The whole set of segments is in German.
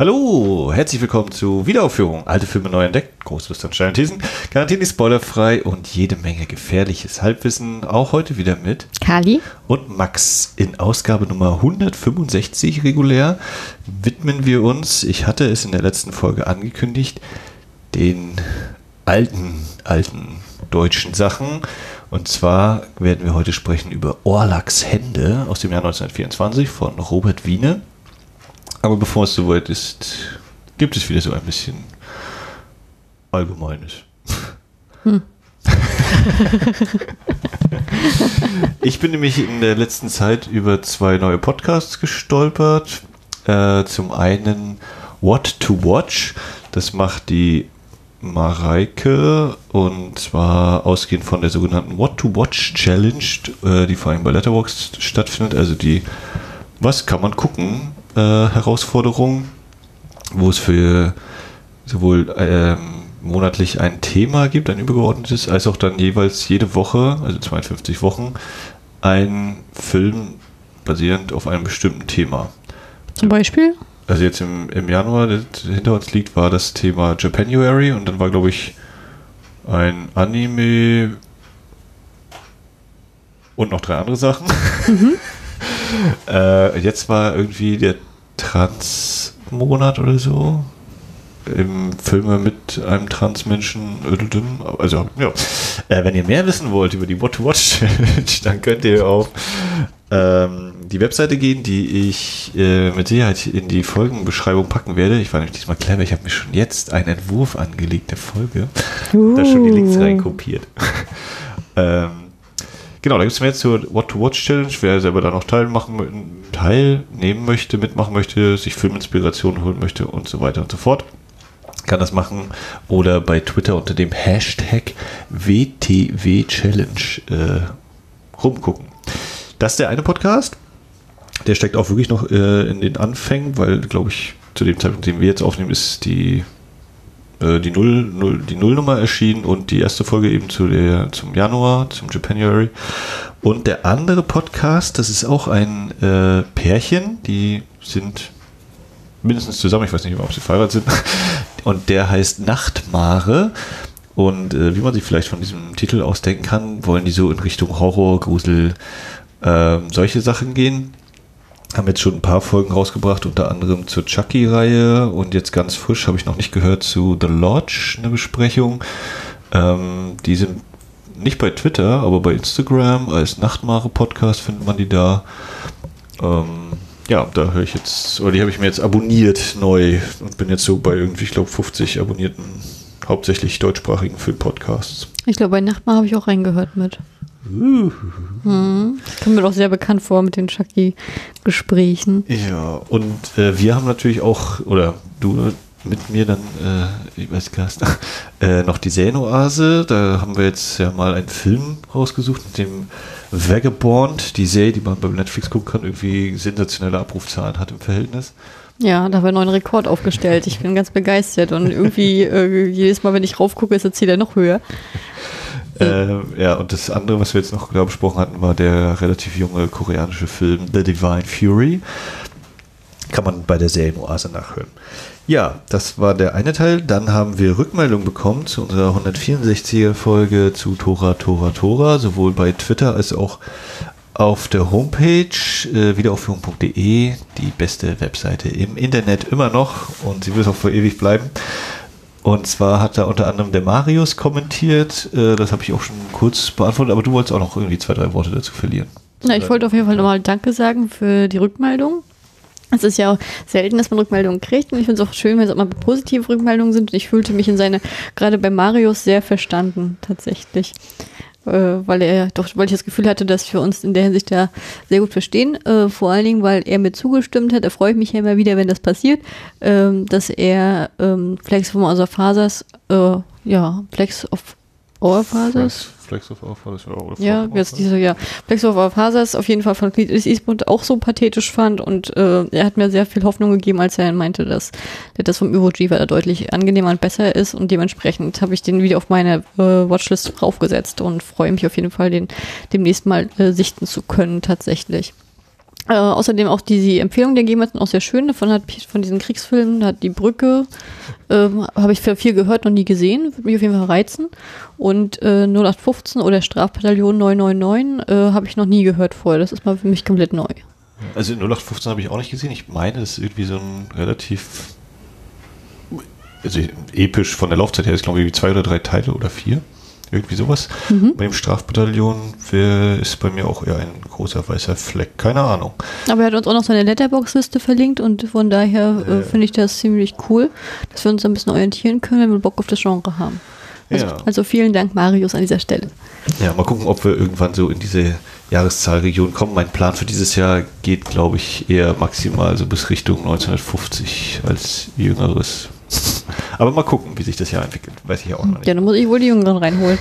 Hallo, herzlich willkommen zu Wiederaufführung. Alte Filme neu entdeckt, große Lust an schnellen Thesen, garantiert nicht spoilerfrei und jede Menge gefährliches Halbwissen. Auch heute wieder mit Kali und Max. In Ausgabe Nummer 165 regulär widmen wir uns, ich hatte es in der letzten Folge angekündigt, den alten, alten deutschen Sachen. Und zwar werden wir heute sprechen über Orlaks Hände aus dem Jahr 1924 von Robert Wiene. Aber bevor es soweit ist, gibt es wieder so ein bisschen Allgemeines. Hm. ich bin nämlich in der letzten Zeit über zwei neue Podcasts gestolpert. Äh, zum einen What to Watch. Das macht die Mareike und zwar ausgehend von der sogenannten What to Watch Challenge, äh, die vor allem bei Letterboxd stattfindet. Also die Was kann man gucken? Äh, Herausforderung, wo es für sowohl ähm, monatlich ein Thema gibt, ein übergeordnetes, als auch dann jeweils jede Woche, also 52 Wochen, ein Film basierend auf einem bestimmten Thema. Zum Beispiel? Also jetzt im, im Januar, das hinter uns liegt, war das Thema Japanuary und dann war, glaube ich, ein Anime und noch drei andere Sachen. Mhm. äh, jetzt war irgendwie der Trans-Monat oder so. Im Filme mit einem Transmenschen. Also, ja. Äh, wenn ihr mehr wissen wollt über die What to Watch Challenge, dann könnt ihr auf ähm, die Webseite gehen, die ich äh, mit Sicherheit in die Folgenbeschreibung packen werde. Ich war nämlich diesmal clever, ich habe mir schon jetzt einen Entwurf angelegt der Folge. Uh. Da schon die Links reinkopiert. ähm, Genau, da gibt es mehr zur What to Watch Challenge. Wer selber da noch teilmachen, teilnehmen möchte, mitmachen möchte, sich Filminspiration holen möchte und so weiter und so fort, kann das machen. Oder bei Twitter unter dem Hashtag WTW Challenge äh, rumgucken. Das ist der eine Podcast. Der steckt auch wirklich noch äh, in den Anfängen, weil, glaube ich, zu dem Zeitpunkt, den wir jetzt aufnehmen, ist die äh, die, Null, Null, die Nullnummer erschienen und die erste Folge eben zu der, zum Januar, zum Japanuary. Und der andere Podcast, das ist auch ein äh, Pärchen, die sind mindestens zusammen, ich weiß nicht, ob sie verheiratet sind. Und der heißt Nachtmare. Und äh, wie man sich vielleicht von diesem Titel ausdenken kann, wollen die so in Richtung Horror, Grusel, äh, solche Sachen gehen haben jetzt schon ein paar Folgen rausgebracht, unter anderem zur Chucky-Reihe und jetzt ganz frisch habe ich noch nicht gehört zu The Lodge eine Besprechung. Ähm, die sind nicht bei Twitter, aber bei Instagram als Nachtmare-Podcast findet man die da. Ähm, ja, da höre ich jetzt, oder die habe ich mir jetzt abonniert neu und bin jetzt so bei irgendwie, ich glaube, 50 abonnierten, hauptsächlich deutschsprachigen Film-Podcasts. Ich glaube, bei Nachtmare habe ich auch reingehört mit. Uh. Hm. Kommt mir doch sehr bekannt vor mit den Chucky-Gesprächen. Ja, und äh, wir haben natürlich auch, oder du mit mir dann, äh, ich weiß gar nicht, äh, noch die Sänoase. Da haben wir jetzt ja mal einen Film rausgesucht mit dem Vagabond, die Serie, die man bei Netflix gucken kann, irgendwie sensationelle Abrufzahlen hat im Verhältnis. Ja, da haben wir einen neuen Rekord aufgestellt. Ich bin ganz begeistert und irgendwie äh, jedes Mal, wenn ich raufgucke, ist das Ziel ja noch höher. Äh, ja, und das andere, was wir jetzt noch genau besprochen hatten, war der relativ junge koreanische Film The Divine Fury. Kann man bei der Serienoase nachhören. Ja, das war der eine Teil. Dann haben wir Rückmeldung bekommen zu unserer 164er Folge zu Tora, Tora, Tora, sowohl bei Twitter als auch auf der Homepage äh, wiederaufführung.de, die beste Webseite im Internet immer noch und sie wird auch für ewig bleiben. Und zwar hat da unter anderem der Marius kommentiert, äh, das habe ich auch schon kurz beantwortet, aber du wolltest auch noch irgendwie zwei, drei Worte dazu verlieren. Na, ich wollte auf jeden Fall nochmal Danke sagen für die Rückmeldung. Es ist ja auch selten, dass man Rückmeldungen kriegt und ich finde es auch schön, wenn es auch mal positive Rückmeldungen sind. Und ich fühlte mich in seine, gerade bei Marius, sehr verstanden, tatsächlich weil er doch, weil ich das Gefühl hatte, dass wir uns in der Hinsicht ja sehr gut verstehen. Äh, vor allen Dingen, weil er mir zugestimmt hat. Da freue ich mich ja immer wieder, wenn das passiert, ähm, dass er ähm, Flex von Other Fathers, äh, ja, Flex of Our Fathers. Flex of Our Fathers. Oder ja, jetzt diese, ja. Flex of Our Fathers auf jeden Fall von Clint Eastwood auch so pathetisch fand und äh, er hat mir sehr viel Hoffnung gegeben, als er meinte, dass das vom weiter deutlich angenehmer und besser ist und dementsprechend habe ich den wieder auf meine äh, Watchlist draufgesetzt und freue mich auf jeden Fall, den demnächst mal äh, sichten zu können tatsächlich. Äh, außerdem auch die, die Empfehlung, die gegeben sind auch sehr schön. Davon hat von diesen Kriegsfilmen, hat die Brücke, ähm, habe ich viel gehört, noch nie gesehen. Würde mich auf jeden Fall reizen. Und äh, 0815 oder Strafbataillon 999 äh, habe ich noch nie gehört vorher. Das ist mal für mich komplett neu. Also 0815 habe ich auch nicht gesehen. Ich meine, das ist irgendwie so ein relativ also episch von der Laufzeit her, ist glaube ich zwei oder drei Teile oder vier. Irgendwie sowas. Mhm. Bei dem Strafbataillon ist bei mir auch eher ein großer weißer Fleck. Keine Ahnung. Aber er hat uns auch noch seine Letterbox-Liste verlinkt und von daher äh, finde ich das ziemlich cool, dass wir uns ein bisschen orientieren können, wenn wir Bock auf das Genre haben. Also, ja. also vielen Dank, Marius, an dieser Stelle. Ja, mal gucken, ob wir irgendwann so in diese Jahreszahlregion kommen. Mein Plan für dieses Jahr geht, glaube ich, eher maximal so bis Richtung 1950 als jüngeres aber mal gucken, wie sich das Jahr entwickelt. Weiß ich ja auch noch nicht. Ja, dann muss ich wohl die Jüngeren reinholen.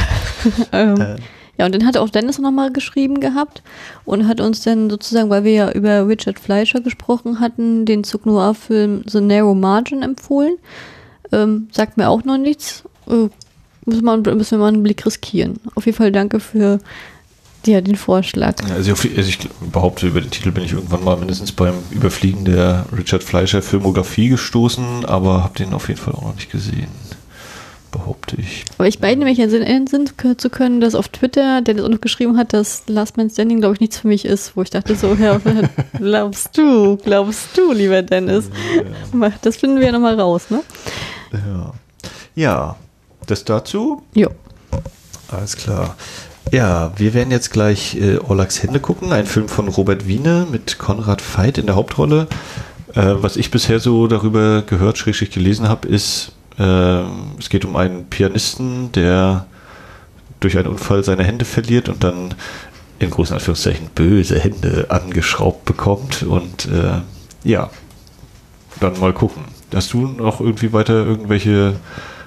ähm, äh. Ja, und dann hat auch Dennis nochmal geschrieben gehabt und hat uns dann sozusagen, weil wir ja über Richard Fleischer gesprochen hatten, den Zug Noir-Film The Narrow Margin empfohlen. Ähm, sagt mir auch noch nichts. Äh, müssen wir mal einen Blick riskieren. Auf jeden Fall danke für ja, den Vorschlag. Also, also ich behaupte, über den Titel bin ich irgendwann mal mindestens beim Überfliegen der Richard Fleischer Filmografie gestoßen, aber habe den auf jeden Fall auch noch nicht gesehen. Behaupte ich. Aber ich beide mich erinnern zu können, dass auf Twitter, der das auch noch geschrieben hat, dass Last Man Standing, glaube ich, nichts für mich ist, wo ich dachte so, ja, glaubst du, glaubst du, lieber Dennis. Ja. Das finden wir ja nochmal raus, ne? Ja. Ja, das dazu? Ja. Alles klar. Ja, wir werden jetzt gleich äh, Orlaks Hände gucken, ein Film von Robert Wiene mit Konrad Veit in der Hauptrolle. Äh, was ich bisher so darüber gehört, schrägstrich gelesen habe, ist, äh, es geht um einen Pianisten, der durch einen Unfall seine Hände verliert und dann in großen Anführungszeichen böse Hände angeschraubt bekommt und äh, ja, dann mal gucken. Hast du noch irgendwie weiter irgendwelche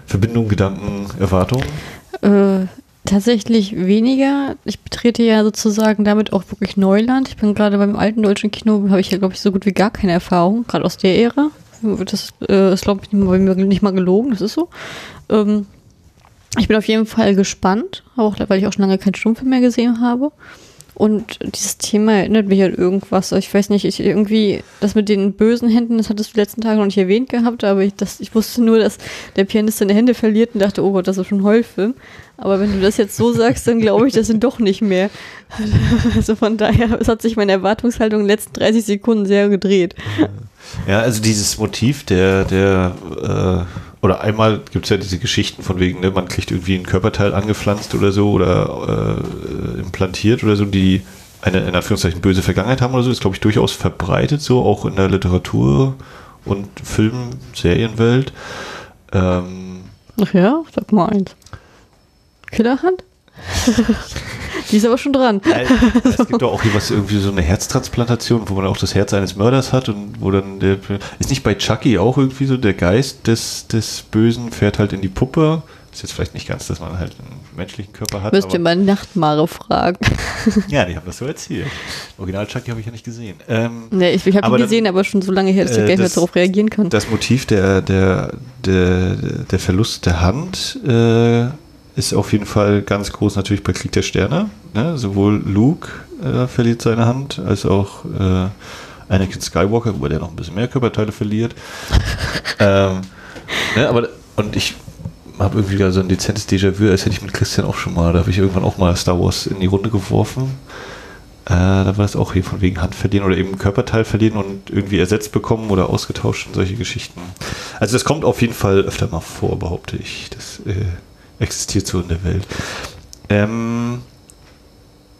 Verbindungen, Gedanken, Erwartungen? Äh, Tatsächlich weniger. Ich betrete ja sozusagen damit auch wirklich Neuland. Ich bin gerade beim alten deutschen Kino, habe ich ja, glaube ich, so gut wie gar keine Erfahrung, gerade aus der Ära. Das äh, ist, glaube ich, nicht mal gelogen, das ist so. Ähm, ich bin auf jeden Fall gespannt, auch weil ich auch schon lange keinen Stummfilm mehr gesehen habe. Und dieses Thema erinnert mich an irgendwas. Ich weiß nicht, ich irgendwie, das mit den bösen Händen, das hattest du letzten Tage noch nicht erwähnt gehabt, aber ich, das, ich wusste nur, dass der Pianist seine Hände verliert und dachte, oh Gott, das ist schon ein Heulfilm. Aber wenn du das jetzt so sagst, dann glaube ich, das sind doch nicht mehr. Also von daher, es hat sich meine Erwartungshaltung in den letzten 30 Sekunden sehr gedreht. Ja, also dieses Motiv der, der, äh, oder einmal gibt es ja diese Geschichten von wegen, ne, man kriegt irgendwie ein Körperteil angepflanzt oder so oder äh, implantiert oder so, die eine in Anführungszeichen böse Vergangenheit haben oder so, ist glaube ich durchaus verbreitet, so auch in der Literatur und Film, Serienwelt. Ähm, Ach ja, sag mal eins. Killerhand? Die ist aber schon dran. Es gibt doch auch was, irgendwie so eine Herztransplantation, wo man auch das Herz eines Mörders hat und wo dann der. Ist nicht bei Chucky auch irgendwie so der Geist des, des Bösen fährt halt in die Puppe? Ist jetzt vielleicht nicht ganz, dass man halt einen menschlichen Körper hat. Müsst ihr mal Nachtmare fragen. ja, die haben das so erzählt. Original Chucky habe ich ja nicht gesehen. Ähm, nee, ich, ich habe ihn gesehen, aber schon so lange her, dass ich äh, gar nicht mehr darauf reagieren kann. Das Motiv der, der, der, der Verlust der Hand äh, ist auf jeden Fall ganz groß natürlich bei Krieg der Sterne. Ne? Sowohl Luke äh, verliert seine Hand, als auch äh, Anakin Skywalker, wo der noch ein bisschen mehr Körperteile verliert. ähm, ne? Aber und ich habe irgendwie so ein dezentes Déjà-vu, als hätte ich mit Christian auch schon mal, da habe ich irgendwann auch mal Star Wars in die Runde geworfen. Äh, da war das auch hier von wegen Hand verlieren oder eben Körperteil verlieren und irgendwie ersetzt bekommen oder ausgetauscht und solche Geschichten. Also das kommt auf jeden Fall öfter mal vor, behaupte ich. Das äh, existiert so in der Welt. Ähm,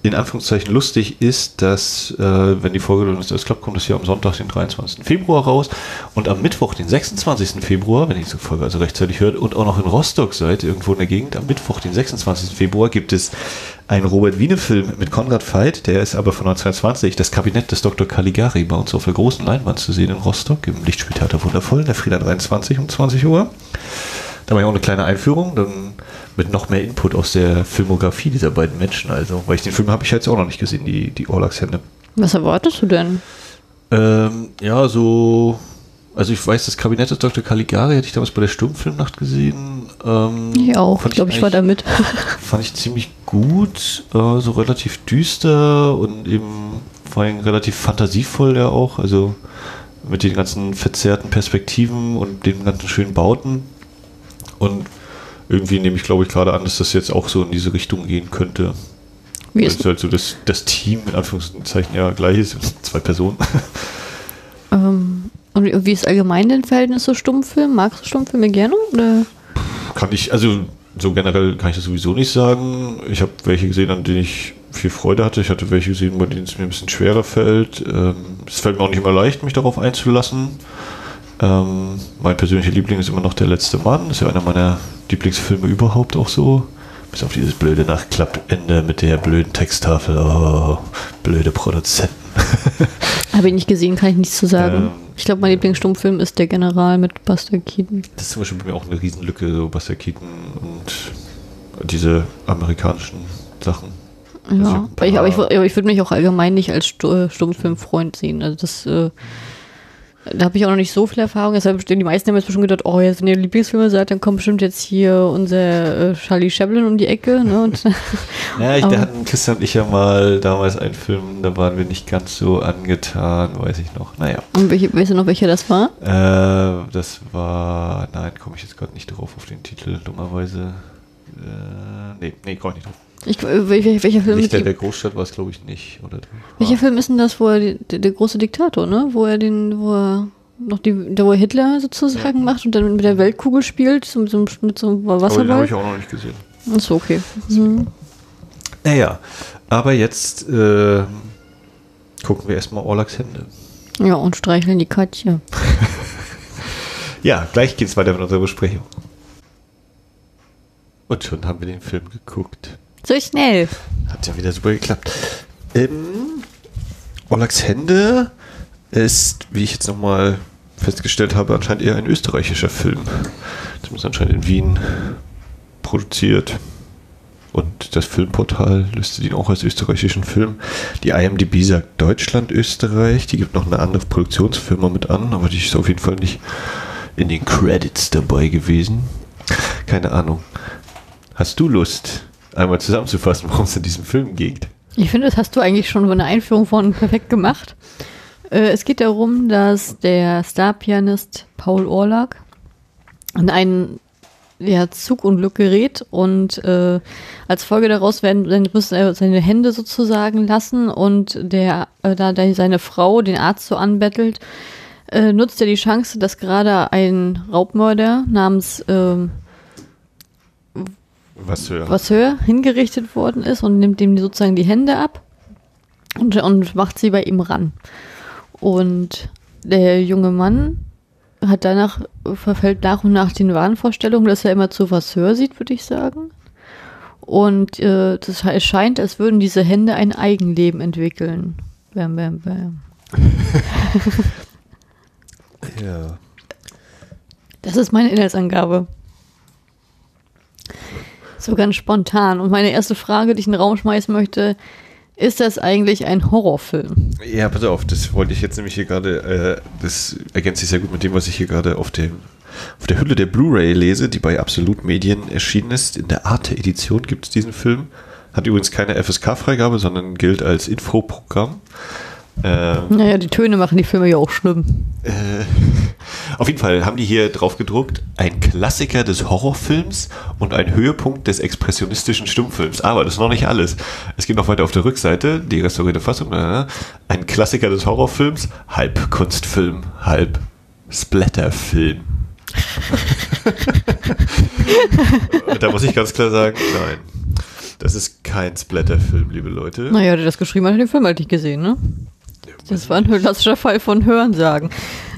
in Anführungszeichen lustig ist, dass, äh, wenn die Folge das klappt, kommt es hier am Sonntag, den 23. Februar raus und am Mittwoch, den 26. Februar, wenn ihr diese Folge also rechtzeitig hört und auch noch in Rostock seid, irgendwo in der Gegend, am Mittwoch, den 26. Februar, gibt es einen Robert Wiene-Film mit Konrad Veit, der ist aber von 1920, das Kabinett des Dr. Caligari, bei uns auf der großen Leinwand zu sehen in Rostock, im Lichtspieltheater Wundervoll, der Frieda 23 um 20 Uhr. Da war ja auch eine kleine Einführung, dann mit noch mehr Input aus der Filmografie dieser beiden Menschen. Also, weil ich den Film habe ich jetzt auch noch nicht gesehen, die, die Orlax-Hände. Was erwartest du denn? Ähm, ja, so. Also ich weiß, das Kabinett des Dr. Caligari hätte ich damals bei der Sturmfilmnacht gesehen. Ähm, ich auch, ich glaube, ich war da mit. fand ich ziemlich gut, äh, so relativ düster und eben vor allem relativ fantasievoll ja auch, also mit den ganzen verzerrten Perspektiven und den ganzen schönen Bauten. Und irgendwie nehme ich, glaube ich, gerade an, dass das jetzt auch so in diese Richtung gehen könnte. Wie ist, halt so das, das Team in Anführungszeichen ja gleich ist, zwei Personen. ähm, und wie- wie ist allgemein dein Verhältnis zu Stummfilmen? Magst du Stummfilme gerne? Oder? Kann ich, also so generell kann ich das sowieso nicht sagen. Ich habe welche gesehen, an denen ich viel Freude hatte. Ich hatte welche gesehen, bei denen es mir ein bisschen schwerer fällt. Ähm, es fällt mir auch nicht immer leicht, mich darauf einzulassen. Ähm, mein persönlicher Liebling ist immer noch Der letzte Mann. Ist ja einer meiner Lieblingsfilme überhaupt auch so. Bis auf dieses blöde Nachklappende mit der blöden Texttafel. Oh, blöde Produzenten. Habe ich nicht gesehen, kann ich nichts zu sagen. Ähm, ich glaube, mein Lieblingsstummfilm ist Der General mit Buster Keaton. Das ist zum Beispiel bei mir auch eine Riesenlücke, so Buster Keaton und diese amerikanischen Sachen. Also Ja, aber ich, aber ich, aber ich würde mich auch allgemein nicht als äh, Stummfilmfreund sehen. Also das, äh, da habe ich auch noch nicht so viel Erfahrung. Deshalb stehen die meisten haben jetzt bestimmt gedacht, oh, jetzt wenn ihr Lieblingsfilme seid, dann kommt bestimmt jetzt hier unser äh, Charlie Chaplin um die Ecke. Ne? Und, Ja, ich, da hatten Christian und ich ja mal damals einen Film, da waren wir nicht ganz so angetan, weiß ich noch. Naja, und welche, weißt du noch, welcher das war? äh, das war, nein, komme ich jetzt gerade nicht drauf auf den Titel, dummerweise. Äh, nee, nee, komme ich nicht drauf. Ich, äh, welcher, welcher Film? Lichter Mit, der Großstadt war es, glaube ich, nicht. Oder welcher Film ist denn das, wo er der, der große Diktator, ne? Wo er den, wo er noch die, wo er Hitler sozusagen macht und dann mit der Weltkugel spielt, so, so, mit so einem Aber den habe Wasserball. ich auch noch nicht gesehen. Ist okay. Mhm. Naja, aber jetzt äh, gucken wir erstmal Orlax Hände. Ja, und streicheln die Katje. Ja, gleich geht's weiter mit unserer Besprechung. Und schon haben wir den Film geguckt. So schnell. Hat ja wieder super geklappt. Ähm, Orlax Hände ist, wie ich jetzt nochmal festgestellt habe, anscheinend eher ein österreichischer Film. Zumindest anscheinend in Wien produziert. Und das Filmportal listet ihn auch als österreichischen Film. Die IMDb sagt Deutschland, Österreich. Die gibt noch eine andere Produktionsfirma mit an, aber die ist auf jeden Fall nicht in den Credits dabei gewesen. Keine Ahnung. Hast du Lust, einmal zusammenzufassen, worum es in diesem Film geht? Ich finde, das hast du eigentlich schon von der Einführung von perfekt gemacht. Äh, es geht darum, dass der Starpianist Paul Orlag an einen ja, Zugunglück gerät und äh, als Folge daraus werden muss er seine Hände sozusagen lassen und der äh, da, da seine Frau den Arzt so anbettelt, äh, nutzt er die Chance, dass gerade ein Raubmörder namens Was für Masseur hingerichtet worden ist und nimmt ihm sozusagen die Hände ab und, und macht sie bei ihm ran. Und der junge Mann hat danach, verfällt nach und nach den Wahnvorstellungen, dass er immer zu Masseur sieht, würde ich sagen. Und äh, das, es scheint, als würden diese Hände ein Eigenleben entwickeln. Bam, bam, bam. Ja. Das ist meine Inhaltsangabe. So ganz spontan. Und meine erste Frage, die ich in den Raum schmeißen möchte, ist das eigentlich ein Horrorfilm? ja, pass auf, das wollte ich jetzt nämlich hier gerade, äh, das ergänzt sich sehr gut mit dem, was ich hier gerade auf dem auf der Hülle der Blu-ray lese, die bei Absolut Medien erschienen ist. In der Arte-Edition gibt es diesen Film. Hat übrigens keine FSK-Freigabe, sondern gilt als Infoprogramm. Ähm, Naja, die Töne machen die Filme ja auch schlimm. Äh, auf jeden Fall haben die hier drauf gedruckt, ein Klassiker des Horrorfilms und ein Höhepunkt des expressionistischen Stummfilms. Aber das ist noch nicht alles. Es geht noch weiter auf der Rückseite, die restaurierte Fassung. äh, Ein Klassiker des Horrorfilms, halb Kunstfilm, halb Splatterfilm. da muss ich ganz klar sagen, nein. Das ist kein Splatterfilm, liebe Leute. Naja, der das geschrieben hat, hat den Film halt nicht gesehen, ne? Das war ein klassischer Fall von Hörensagen.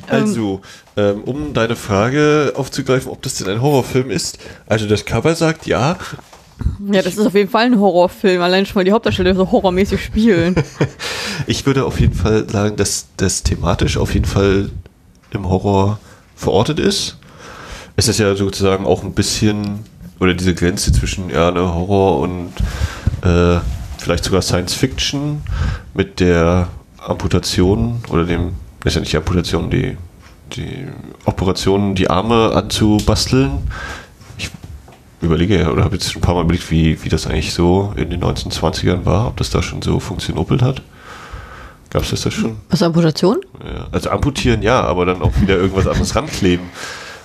Also, ähm, um deine Frage aufzugreifen, ob das denn ein Horrorfilm ist. Also das Cover sagt ja. ja, das ist auf jeden Fall ein Horrorfilm. Allein schon mal die Hauptdarsteller so horrormäßig spielen. Ich würde auf jeden Fall sagen, dass das thematisch auf jeden Fall im Horror verortet ist. Es ist ja sozusagen auch ein bisschen, oder diese Grenze zwischen ja, ne, Horror und äh, vielleicht sogar Science Fiction mit der Amputation oder dem, ist ja nicht die Amputation, die, die Operation, die Arme anzubasteln. Ich überlege ja, oder habe jetzt schon ein paar Mal überlegt, wie, wie das eigentlich so in den 1920ern war, ob das da schon so funktionopelt hat. Gab es das schon? Was, Amputation? Ja. Also amputieren ja, aber dann auch wieder irgendwas anderes rankleben.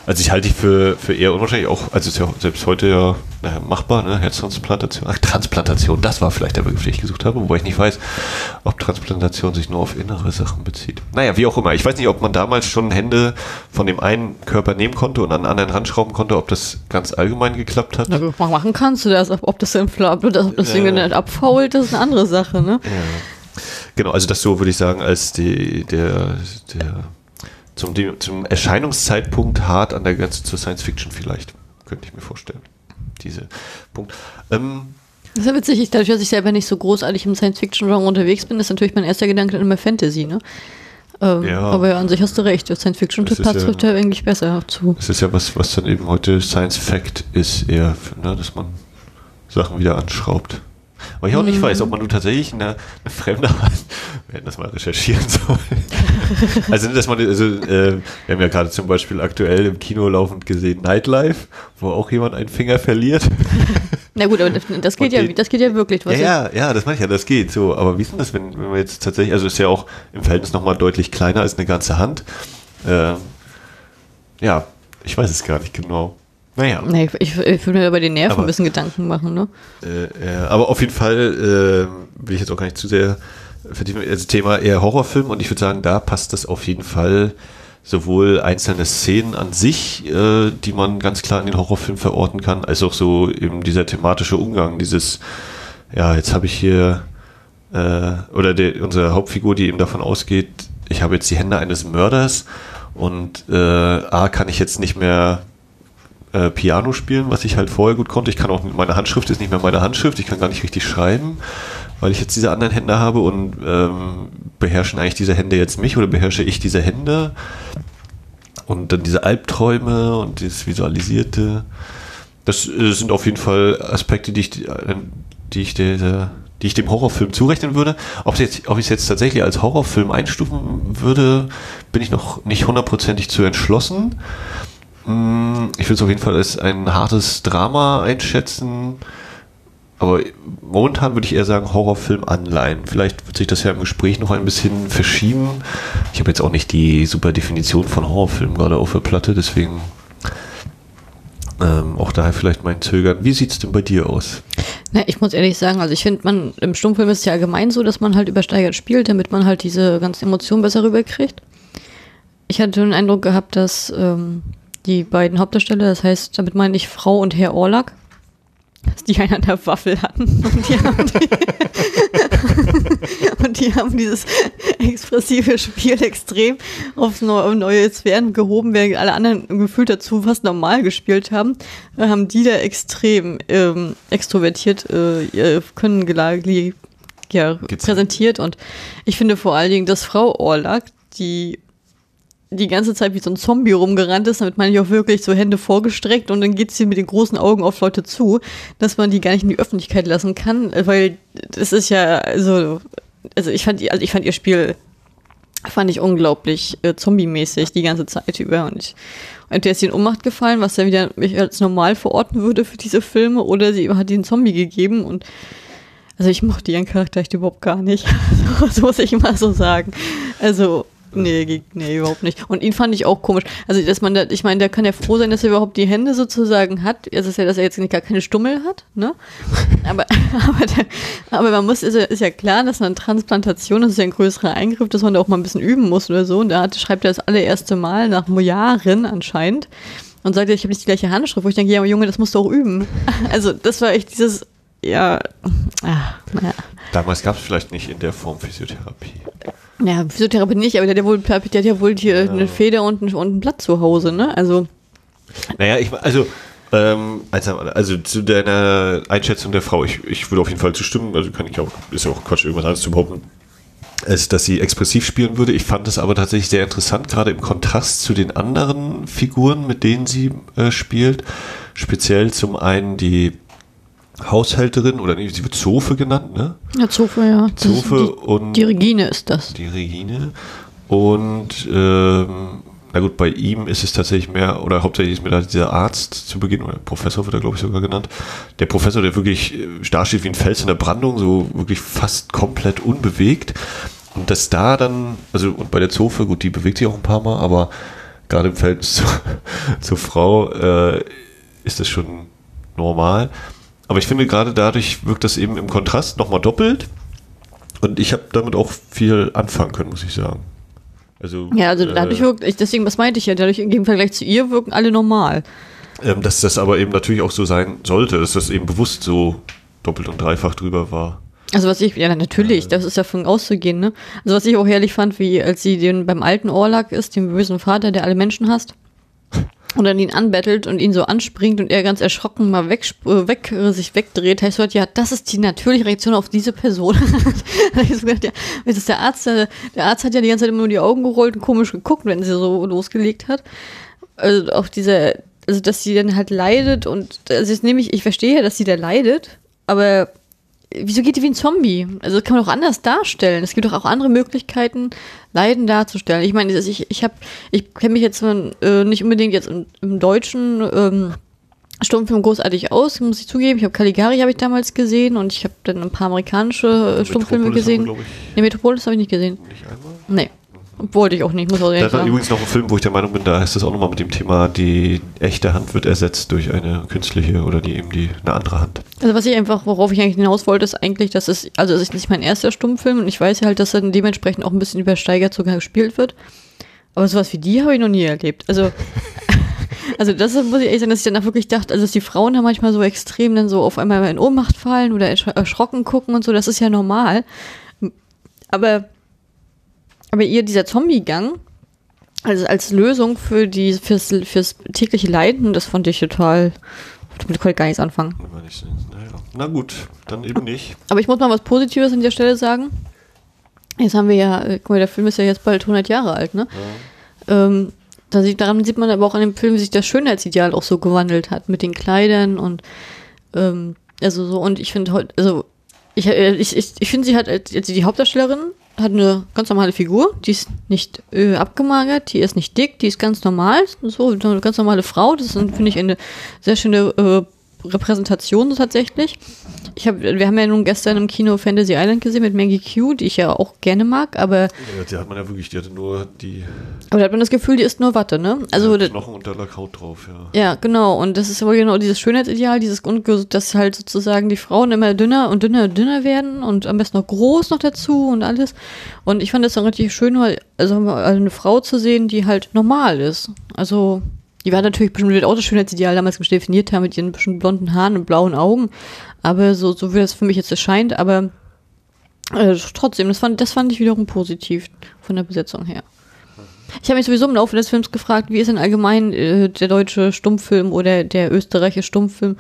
Also ich halte die für, für eher unwahrscheinlich auch, also ist ja selbst heute ja naja, machbar, ne? Herztransplantation. Ach, Transplantation, das war vielleicht der Begriff, den ich gesucht habe, wobei ich nicht weiß, ob Transplantation sich nur auf innere Sachen bezieht. Naja, wie auch immer. Ich weiß nicht, ob man damals schon Hände von dem einen Körper nehmen konnte und an den anderen ranschrauben konnte, ob das ganz allgemein geklappt hat. Na, machen kannst du das, ob das, ob das Ding ja. nicht abfault, das ist eine andere Sache, ne? Ja. Genau, also das so würde ich sagen, als die, der, der zum, zum Erscheinungszeitpunkt hart an der Grenze zur Science Fiction vielleicht, könnte ich mir vorstellen. Diese Punkt. Ähm, das ist ja witzig, dadurch, dass ich selber nicht so großartig im Science-Fiction-Genre unterwegs bin, ist natürlich mein erster Gedanke immer Fantasy, ne? Ähm, ja. Aber ja, an sich hast du recht, Science-Fiction trifft ja, eigentlich besser zu. Es ist ja was, was dann eben heute Science-Fact ist, eher, ne, dass man Sachen wieder anschraubt. Aber ich auch nicht weiß, ob man nun tatsächlich eine, eine fremde Hand, wir hätten das mal recherchieren sollen. also, dass man, also, äh, wir haben ja gerade zum Beispiel aktuell im Kino laufend gesehen Nightlife, wo auch jemand einen Finger verliert. Na gut, aber das geht, ja, das geht ja wirklich. Was ja, ja, ja, das meine ich ja, das geht so. Aber wie ist denn das, wenn, wenn man jetzt tatsächlich, also ist ja auch im Verhältnis nochmal deutlich kleiner als eine ganze Hand. Äh, ja, ich weiß es gar nicht genau. Naja. Nee, ich, ich würde mir über den Nerven aber, ein bisschen Gedanken machen, ne? Äh, ja, aber auf jeden Fall äh, will ich jetzt auch gar nicht zu sehr vertiefen. Also Thema eher Horrorfilm und ich würde sagen, da passt das auf jeden Fall sowohl einzelne Szenen an sich, äh, die man ganz klar in den Horrorfilm verorten kann, als auch so eben dieser thematische Umgang, dieses, ja, jetzt habe ich hier, äh, oder der, unsere Hauptfigur, die eben davon ausgeht, ich habe jetzt die Hände eines Mörders und äh, A, kann ich jetzt nicht mehr äh, Piano spielen, was ich halt vorher gut konnte. Ich kann auch, meine Handschrift ist nicht mehr meine Handschrift, ich kann gar nicht richtig schreiben, weil ich jetzt diese anderen Hände habe und ähm, beherrschen eigentlich diese Hände jetzt mich oder beherrsche ich diese Hände? Und dann diese Albträume und dieses Visualisierte. Das äh, sind auf jeden Fall Aspekte, die ich, äh, die ich, der, die ich dem Horrorfilm zurechnen würde. Ob, ob ich es jetzt tatsächlich als Horrorfilm einstufen würde, bin ich noch nicht hundertprozentig zu entschlossen. Hm, ich würde es auf jeden Fall als ein hartes Drama einschätzen. Aber momentan würde ich eher sagen Horrorfilm anleihen. Vielleicht wird sich das ja im Gespräch noch ein bisschen verschieben. Ich habe jetzt auch nicht die super Definition von Horrorfilm gerade auf der Platte, deswegen ähm, auch daher vielleicht mein Zögern. Wie sieht es denn bei dir aus? Na, ich muss ehrlich sagen, also ich finde, man im Stummfilm ist es ja allgemein so, dass man halt übersteigert spielt, damit man halt diese ganzen Emotionen besser rüberkriegt. Ich hatte den Eindruck gehabt, dass ähm, die beiden Hauptdarsteller, das heißt, damit meine ich Frau und Herr Orlak, dass die einander Waffel hatten. Und die haben, die und die haben dieses expressive Spiel extrem aufs neue, Sphären gehoben, während alle anderen gefühlt dazu fast normal gespielt haben, haben die da extrem ähm, extrovertiert äh, können ja, präsentiert. Und ich finde vor allen Dingen, dass Frau Orlak, die die ganze Zeit wie so ein Zombie rumgerannt ist, damit meine ich auch wirklich so Hände vorgestreckt und dann geht sie mit den großen Augen auf Leute zu, dass man die gar nicht in die Öffentlichkeit lassen kann, weil das ist ja, also, also ich fand, also ich fand ihr Spiel, fand ich unglaublich äh, zombie-mäßig die ganze Zeit über und ich, entweder ist sie in Ohnmacht gefallen, was ja wieder mich als normal verorten würde für diese Filme, oder sie hat den Zombie gegeben und also ich mochte ihren Charakter echt überhaupt gar nicht. so muss ich mal so sagen. Also, Nee, nee, überhaupt nicht. Und ihn fand ich auch komisch. Also, dass man da, ich meine, der kann ja froh sein, dass er überhaupt die Hände sozusagen hat. Es ist ja, dass er jetzt gar keine Stummel hat, ne? Aber, aber, der, aber man muss, ist ja, ist ja klar, dass eine Transplantation, das ist ja ein größerer Eingriff, dass man da auch mal ein bisschen üben muss oder so. Und da hat, schreibt er das allererste Mal nach Jahren anscheinend und sagt, ich habe nicht die gleiche Handschrift, wo ich denke, ja, aber Junge, das musst du auch üben. Also, das war echt dieses, ja, ah, naja. Damals gab es vielleicht nicht in der Form Physiotherapie. Ja, Physiotherapie nicht, aber der hat ja wohl, der hat ja wohl hier ja. eine Feder und ein, und ein Blatt zu Hause, ne? Also. Naja, ich, also, ähm, also zu deiner Einschätzung der Frau, ich, ich würde auf jeden Fall zustimmen, also kann ich auch, ist ja auch Quatsch, irgendwas anderes zu behaupten, als dass sie expressiv spielen würde. Ich fand es aber tatsächlich sehr interessant, gerade im Kontrast zu den anderen Figuren, mit denen sie äh, spielt. Speziell zum einen die Haushälterin oder nee, sie wird Zofe genannt, ne? Ja, Zofe, ja. Zofe die, und. Die Regine ist das. Die Regine. Und ähm, na gut, bei ihm ist es tatsächlich mehr, oder hauptsächlich ist mir da dieser Arzt zu Beginn, oder Professor wird er, glaube ich, sogar genannt. Der Professor, der wirklich äh, da steht wie ein Fels in der Brandung, so wirklich fast komplett unbewegt. Und dass da dann, also und bei der Zofe, gut, die bewegt sich auch ein paar Mal, aber gerade im Verhältnis zu, zur Frau äh, ist das schon normal. Aber ich finde, gerade dadurch wirkt das eben im Kontrast nochmal doppelt. Und ich habe damit auch viel anfangen können, muss ich sagen. Also, ja, also dadurch äh, wirkt, ich, deswegen, was meinte ich ja, dadurch im Vergleich zu ihr wirken alle normal. Ähm, dass das aber eben natürlich auch so sein sollte, dass das eben bewusst so doppelt und dreifach drüber war. Also was ich, ja natürlich, das ist ja von auszugehen, ne? Also was ich auch herrlich fand, wie als sie den beim alten Orlak ist, dem bösen Vater, der alle Menschen hasst, und dann ihn anbettelt und ihn so anspringt und er ganz erschrocken mal weg, äh, weg äh, sich wegdreht, heißt hört, ja, das ist die natürliche Reaktion auf diese Person. ich gedacht, ja, das ist der Arzt, der, der Arzt hat ja die ganze Zeit immer nur die Augen gerollt und komisch geguckt, wenn sie so losgelegt hat. Also auch diese, also dass sie dann halt leidet und also jetzt nehme ich, ich verstehe ja, dass sie da leidet, aber wieso geht die wie ein Zombie? Also das kann man auch anders darstellen. Es gibt doch auch andere Möglichkeiten, Leiden darzustellen. Ich meine, ich, ich habe, ich kenne mich jetzt äh, nicht unbedingt jetzt im, im deutschen ähm, Stummfilm großartig aus, muss ich zugeben. Ich habe Caligari habe ich damals gesehen und ich habe dann ein paar amerikanische äh, Stummfilme gesehen. Wir, nee, Metropolis habe ich nicht gesehen. Nicht einmal? Nee. Wollte ich auch nicht, muss auch Das war übrigens noch ein Film, wo ich der Meinung bin, da heißt es auch nochmal mit dem Thema, die echte Hand wird ersetzt durch eine künstliche oder die eben die eine andere Hand. Also was ich einfach, worauf ich eigentlich hinaus wollte, ist eigentlich, dass es, also es ist nicht mein erster Stummfilm und ich weiß ja halt, dass dann dementsprechend auch ein bisschen übersteigert sogar gespielt wird. Aber sowas wie die habe ich noch nie erlebt. Also, also das muss ich ehrlich sagen, dass ich dann auch wirklich dachte, also dass die Frauen da manchmal so extrem dann so auf einmal in Ohnmacht fallen oder erschrocken gucken und so, das ist ja normal. Aber aber ihr dieser Zombie-Gang, also als Lösung für die, fürs, fürs tägliche Leiden, das fand ich total, damit konnte ich gar nichts anfangen. Na gut, dann eben nicht. Aber ich muss mal was Positives an der Stelle sagen. Jetzt haben wir ja, äh, guck mal, der Film ist ja jetzt bald 100 Jahre alt, ne? Ja. Ähm, da sieht, daran sieht man aber auch an dem Film, wie sich das Schönheitsideal auch so gewandelt hat mit den Kleidern und ähm, also so und ich finde heute, also ich, äh, ich, ich, ich finde sie hat als, als die Hauptdarstellerin hat eine ganz normale Figur, die ist nicht äh, abgemagert, die ist nicht dick, die ist ganz normal, so eine ganz normale Frau. Das finde ich, eine sehr schöne äh, Repräsentation tatsächlich. Ich hab, wir haben ja nun gestern im Kino Fantasy Island gesehen mit Maggie Q, die ich ja auch gerne mag, aber. Ja, die hat man ja wirklich, die hatte nur die. Aber da hat man das Gefühl, die ist nur Watte, ne? Also. Ja, Knochen und da lag Haut drauf, ja. Ja, genau. Und das ist aber genau dieses Schönheitsideal, dieses, dass halt sozusagen die Frauen immer dünner und dünner und dünner werden und am besten noch groß noch dazu und alles. Und ich fand das dann richtig schön, also eine Frau zu sehen, die halt normal ist. Also, die war natürlich bestimmt auch das Schönheitsideal damals definiert haben mit ihren bestimmten blonden Haaren und blauen Augen. Aber so, so wie das für mich jetzt erscheint, aber äh, trotzdem, das fand, das fand ich wiederum positiv von der Besetzung her. Ich habe mich sowieso im Laufe des Films gefragt, wie ist denn allgemein äh, der deutsche Stummfilm oder der österreichische Stummfilm,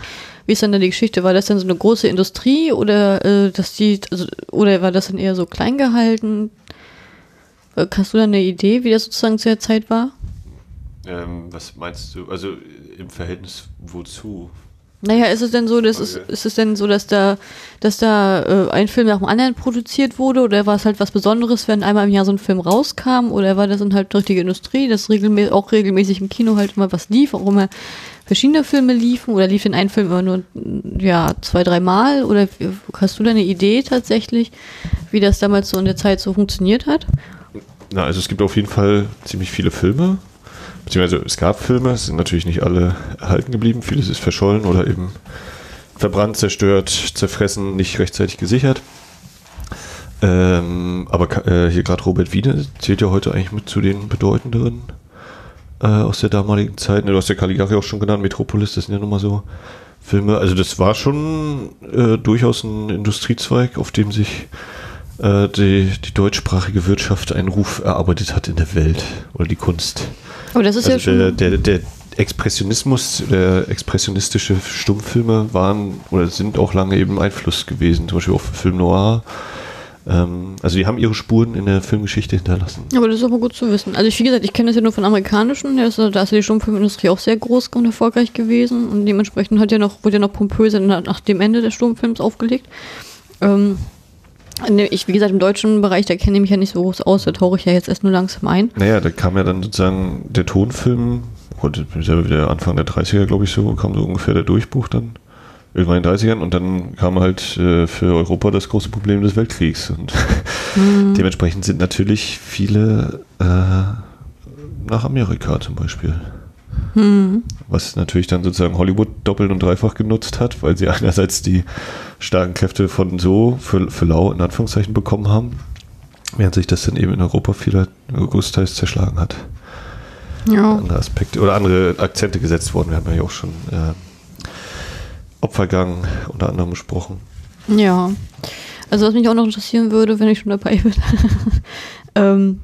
wie ist denn da die Geschichte? War das denn so eine große Industrie oder äh, dass die, also, oder war das dann eher so klein gehalten? Äh, hast du da eine Idee, wie das sozusagen zu der Zeit war? Ähm, was meinst du? Also im Verhältnis wozu? Naja, ist es denn so, dass okay. ist, ist es denn so, dass da, dass da äh, ein Film nach dem anderen produziert wurde oder war es halt was Besonderes, wenn einmal im Jahr so ein Film rauskam oder war das dann halt richtige Industrie, dass regelmäßig, auch regelmäßig im Kino halt immer was lief, auch immer verschiedene Filme liefen oder lief in einem Film immer nur ja zwei, dreimal oder hast du da eine Idee tatsächlich, wie das damals so in der Zeit so funktioniert hat? Na, also es gibt auf jeden Fall ziemlich viele Filme beziehungsweise es gab Filme, sind natürlich nicht alle erhalten geblieben, vieles ist verschollen oder eben verbrannt, zerstört, zerfressen, nicht rechtzeitig gesichert. Ähm, aber äh, hier gerade Robert Wiene zählt ja heute eigentlich mit zu den bedeutenderen äh, aus der damaligen Zeit. Ne, du hast ja Caligari auch schon genannt, Metropolis, das sind ja nun mal so Filme. Also das war schon äh, durchaus ein Industriezweig, auf dem sich äh, die, die deutschsprachige Wirtschaft einen Ruf erarbeitet hat in der Welt oder die Kunst. Aber das ist also ja schon. Der, der, der Expressionismus, der expressionistische Stummfilme waren oder sind auch lange eben Einfluss gewesen, zum Beispiel auch für Film Noir. Ähm, also die haben ihre Spuren in der Filmgeschichte hinterlassen. Aber das ist aber gut zu wissen. Also ich, wie gesagt, ich kenne das ja nur von amerikanischen, da ist, da ist die Stummfilmindustrie auch sehr groß und erfolgreich gewesen und dementsprechend hat ja noch, wurde ja noch pompöser nach dem Ende des Stummfilms aufgelegt. Ähm, ich, wie gesagt, im deutschen Bereich, da kenne ich mich ja nicht so groß aus, da tauche ich ja jetzt erst nur langsam ein. Naja, da kam ja dann sozusagen der Tonfilm, und selber wieder Anfang der 30er, glaube ich, so, kam so ungefähr der Durchbruch dann. Irgendwann in den 30ern und dann kam halt äh, für Europa das große Problem des Weltkriegs. Und Mhm. Dementsprechend sind natürlich viele äh, nach Amerika zum Beispiel. Mhm. Was natürlich dann sozusagen Hollywood doppelt und dreifach genutzt hat, weil sie einerseits die starken Kräfte von so für, für lau in Anführungszeichen bekommen haben, während sich das dann eben in Europa vieler großteils zerschlagen hat. Ja. Andere Aspekte oder andere Akzente gesetzt worden. Wir haben ja auch schon äh, Opfergang unter anderem besprochen. Ja. Also was mich auch noch interessieren würde, wenn ich schon dabei bin, ähm,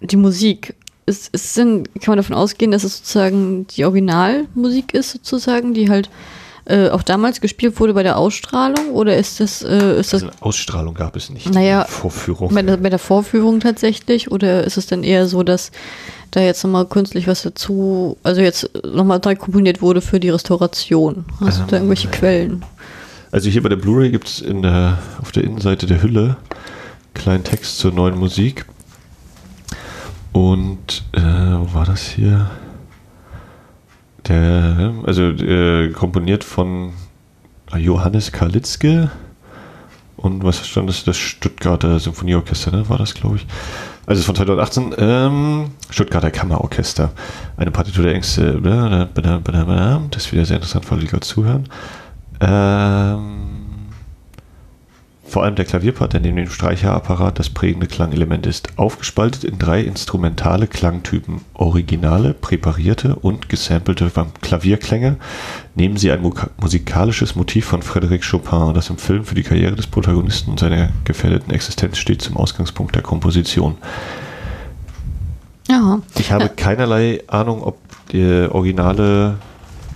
die Musik. Ist, ist denn, kann man davon ausgehen, dass es sozusagen die Originalmusik ist, sozusagen, die halt äh, auch damals gespielt wurde bei der Ausstrahlung? Oder ist das. Äh, ist das also Ausstrahlung gab es nicht. Naja, Vorführung. Bei der, bei der Vorführung tatsächlich? Oder ist es dann eher so, dass da jetzt nochmal künstlich was dazu, also jetzt nochmal neu komponiert wurde für die Restauration? Hast ähm, du da irgendwelche Quellen? Also hier bei der Blu-ray gibt es der, auf der Innenseite der Hülle kleinen Text zur neuen Musik. Und äh, wo war das hier? Der, also äh, komponiert von Johannes Kalitzke und was stand das? Das Stuttgarter Symphonieorchester, ne? war das, glaube ich. Also von 2018, ähm, Stuttgarter Kammerorchester. Eine Partitur der Ängste, das ist wieder sehr interessant, weil die gerade zuhören. Ähm, vor allem der Klavierpart, der neben dem Streicherapparat das prägende Klangelement ist, aufgespaltet in drei instrumentale Klangtypen: originale, präparierte und gesampelte Klavierklänge. Nehmen sie ein musikalisches Motiv von Frédéric Chopin, das im Film für die Karriere des Protagonisten und seiner gefährdeten Existenz steht, zum Ausgangspunkt der Komposition. Ja. Ich habe keinerlei Ahnung, ob die originale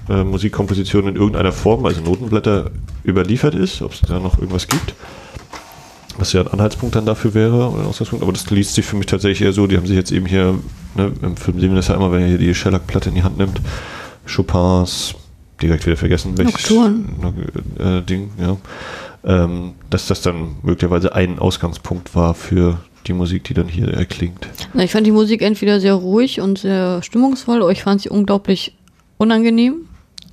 äh, Musikkomposition in irgendeiner Form, also Notenblätter, überliefert ist, ob es da noch irgendwas gibt was ja ein Anhaltspunkt dann dafür wäre, oder ein Ausgangspunkt, aber das liest sich für mich tatsächlich eher so, die haben sich jetzt eben hier, ne, im Film sehen wir das ja immer, wenn er hier die Shellac-Platte in die Hand nimmt, Chopins, direkt wieder vergessen, welches äh, Ding, ja, ähm, dass das dann möglicherweise ein Ausgangspunkt war für die Musik, die dann hier erklingt. Na, ich fand die Musik entweder sehr ruhig und sehr stimmungsvoll, oder ich fand sie unglaublich unangenehm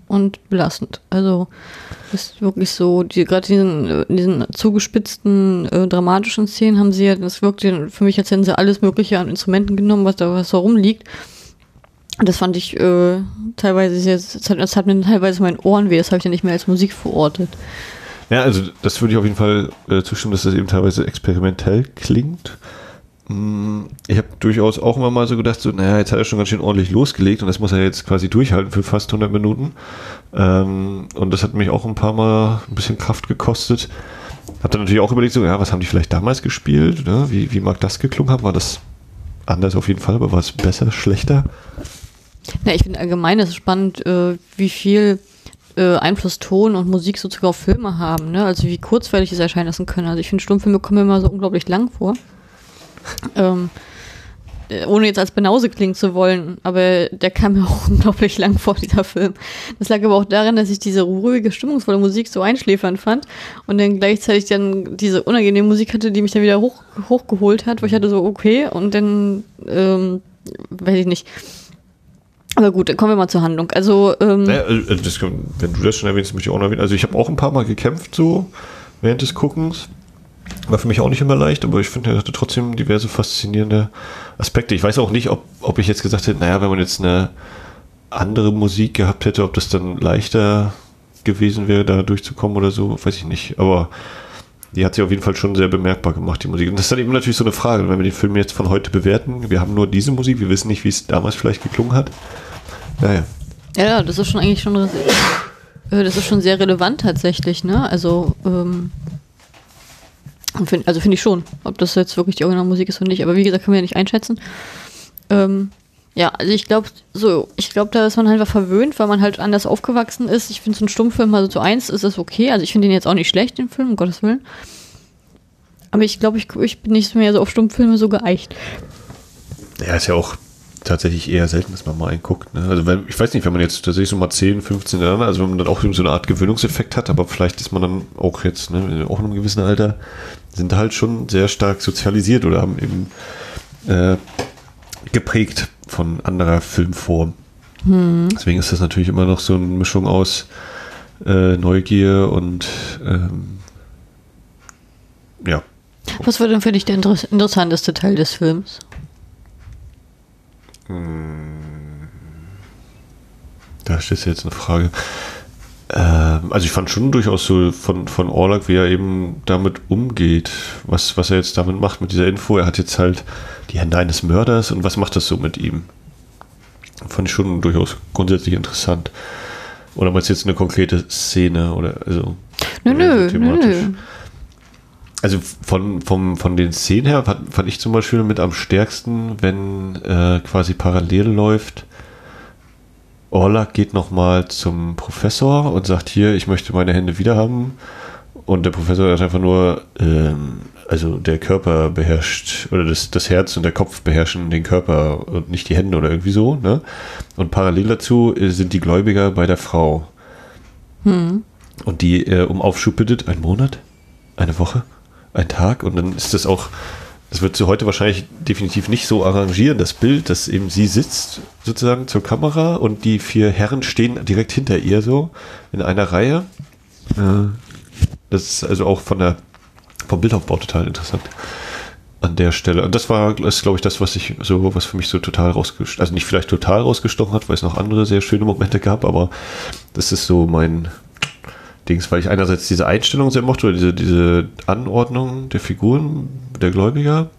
und belastend. Also ist wirklich so, die, gerade diesen, diesen zugespitzten, äh, dramatischen Szenen haben sie ja, das wirkt für mich, als hätten sie alles Mögliche an Instrumenten genommen, was da was da rumliegt. Das fand ich äh, teilweise sehr, das hat, das hat mir teilweise meinen Ohren weh, das habe ich ja nicht mehr als Musik verortet. Ja, also das würde ich auf jeden Fall äh, zustimmen, dass das eben teilweise experimentell klingt. Mm, ich habe durchaus auch immer mal so gedacht, so, naja, jetzt hat er schon ganz schön ordentlich losgelegt und das muss er jetzt quasi durchhalten für fast 100 Minuten. Ähm, und das hat mich auch ein paar Mal ein bisschen Kraft gekostet. Hab dann natürlich auch überlegt, so, ja, was haben die vielleicht damals gespielt? Ne? Wie, wie mag das geklungen haben? War das anders auf jeden Fall, aber war es besser, schlechter? Ja, ich finde allgemein ist spannend, äh, wie viel äh, Einfluss Ton und Musik sozusagen auf Filme haben. Ne? Also wie kurzweilig es erscheinen lassen können. Also ich finde, Stummfilme kommen mir immer so unglaublich lang vor. Ähm, äh, ohne jetzt als Banause klingen zu wollen, aber der kam mir auch unglaublich lang vor, dieser Film. Das lag aber auch daran, dass ich diese ruhige, stimmungsvolle Musik so einschläfernd fand und dann gleichzeitig dann diese unangenehme Musik hatte, die mich dann wieder hoch, hochgeholt hat, wo ich hatte so, okay, und dann, ähm, weiß ich nicht. Aber gut, dann kommen wir mal zur Handlung. Also, ähm, naja, also das, wenn du das schon erwähnst, möchte ich auch noch erwähnen. Also ich habe auch ein paar Mal gekämpft so während des Guckens. War für mich auch nicht immer leicht, aber ich finde, er hatte trotzdem diverse faszinierende Aspekte. Ich weiß auch nicht, ob, ob ich jetzt gesagt hätte, naja, wenn man jetzt eine andere Musik gehabt hätte, ob das dann leichter gewesen wäre, da durchzukommen oder so, weiß ich nicht. Aber die hat sich auf jeden Fall schon sehr bemerkbar gemacht, die Musik. Und das ist dann eben natürlich so eine Frage, wenn wir den Film jetzt von heute bewerten, wir haben nur diese Musik, wir wissen nicht, wie es damals vielleicht geklungen hat. Naja. Ja, das ist schon eigentlich schon, äh, das ist schon sehr relevant tatsächlich, ne? Also, ähm, also finde ich schon, ob das jetzt wirklich die Originalmusik ist oder nicht. Aber wie gesagt, können wir ja nicht einschätzen. Ähm, ja, also ich glaube, so, ich glaube, da ist man einfach verwöhnt, weil man halt anders aufgewachsen ist. Ich finde so ein Stummfilm, also zu eins ist das okay. Also ich finde den jetzt auch nicht schlecht, den Film, um Gottes Willen. Aber ich glaube, ich, ich bin nicht mehr so auf Stummfilme so geeicht. Ja, ist ja auch tatsächlich eher selten, dass man mal einen guckt. Ne? Also wenn, ich weiß nicht, wenn man jetzt tatsächlich so mal 10, 15 Jahre, also wenn man dann auch so eine Art Gewöhnungseffekt hat, aber vielleicht ist man dann auch jetzt, ne, auch in einem gewissen Alter, sind halt schon sehr stark sozialisiert oder haben eben äh, geprägt von anderer Filmform. Hm. Deswegen ist das natürlich immer noch so eine Mischung aus äh, Neugier und ähm, ja, Was war denn für dich der inter interessanteste Teil des Films? Da ist jetzt eine Frage. Ähm, also ich fand schon durchaus so von, von Orlok, wie er eben damit umgeht, was, was er jetzt damit macht mit dieser Info. Er hat jetzt halt die Hände eines Mörders und was macht das so mit ihm? Fand ich schon durchaus grundsätzlich interessant. Oder meinst du jetzt eine konkrete Szene oder also Nö, nö, thematisch? nö. Also von, vom, von den Szenen her fand, fand ich zum Beispiel mit am stärksten, wenn äh, quasi parallel läuft. Orlak geht nochmal zum Professor und sagt hier, ich möchte meine Hände wieder haben. Und der Professor hat einfach nur, ähm, also der Körper beherrscht, oder das, das Herz und der Kopf beherrschen den Körper und nicht die Hände oder irgendwie so. Ne? Und parallel dazu äh, sind die Gläubiger bei der Frau. Und die äh, um Aufschub bittet, ein Monat, eine Woche, ein Tag. Und dann ist das auch, das wird sie heute wahrscheinlich definitiv nicht so arrangieren, das Bild, dass eben sie sitzt sozusagen zur Kamera und die vier Herren stehen direkt hinter ihr so in einer Reihe. Äh, Das ist also auch von der, vom Bildaufbau total interessant an der Stelle. Und das war, ist, glaube ich, das, was ich so, was für mich so total rausgestochen, also nicht vielleicht total rausgestochen hat, weil es noch andere sehr schöne Momente gab, aber das ist so mein Dings, weil ich einerseits diese Einstellung sehr mochte, oder diese, diese Anordnung der Figuren der Gläubiger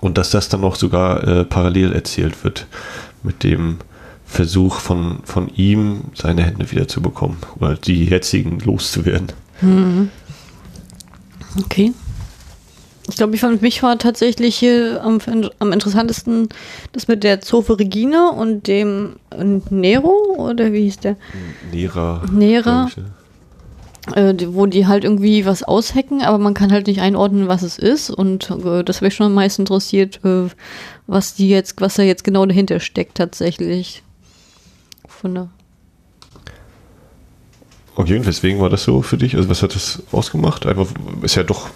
und dass das dann noch sogar äh, parallel erzählt wird mit dem Versuch von, von ihm, seine Hände wieder zu bekommen oder die jetzigen loszuwerden. Okay. Ich glaube, ich fand mich war tatsächlich hier am, am interessantesten das mit der Zofe Regina und dem Nero oder wie hieß der? Nera. Nera. ich, ja. Äh, wo die halt irgendwie was aushacken, aber man kann halt nicht einordnen, was es ist. Und äh, das habe ich schon am meisten interessiert, äh, was die jetzt, was da jetzt genau dahinter steckt tatsächlich. Von der Okay, und weswegen war das so für dich? Also was hat das ausgemacht? Einfach ist ja doch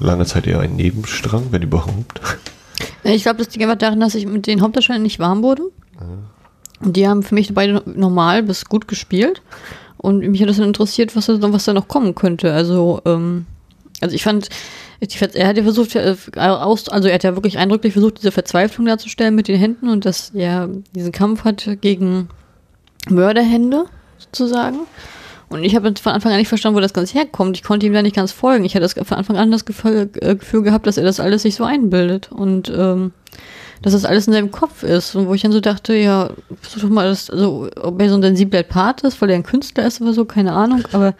lange Zeit eher ein Nebenstrang, wenn überhaupt. Ja, Ich glaube, das liegt einfach daran, dass ich mit den Hauptdarstellern nicht warm wurde. Und die haben für mich beide normal bis gut gespielt. Und mich hat das dann interessiert, was da, was da noch kommen könnte. Also, ähm, also ich fand, ich, er hat ja versucht, äh, also er hat ja wirklich eindrücklich versucht, diese Verzweiflung darzustellen mit den Händen und dass er diesen Kampf hat gegen Mörderhände sozusagen. Und ich habe von Anfang an nicht verstanden, wo das Ganze herkommt. Ich konnte ihm da nicht ganz folgen. Ich hatte das von Anfang an das Gefühl, äh, Gefühl gehabt, dass er das alles sich so einbildet und ähm, dass das alles in seinem Kopf ist. Und wo ich dann so dachte, ja, versuch mal das, also ob er so ein sensibler Part ist, weil er ein Künstler ist oder so, keine Ahnung. Aber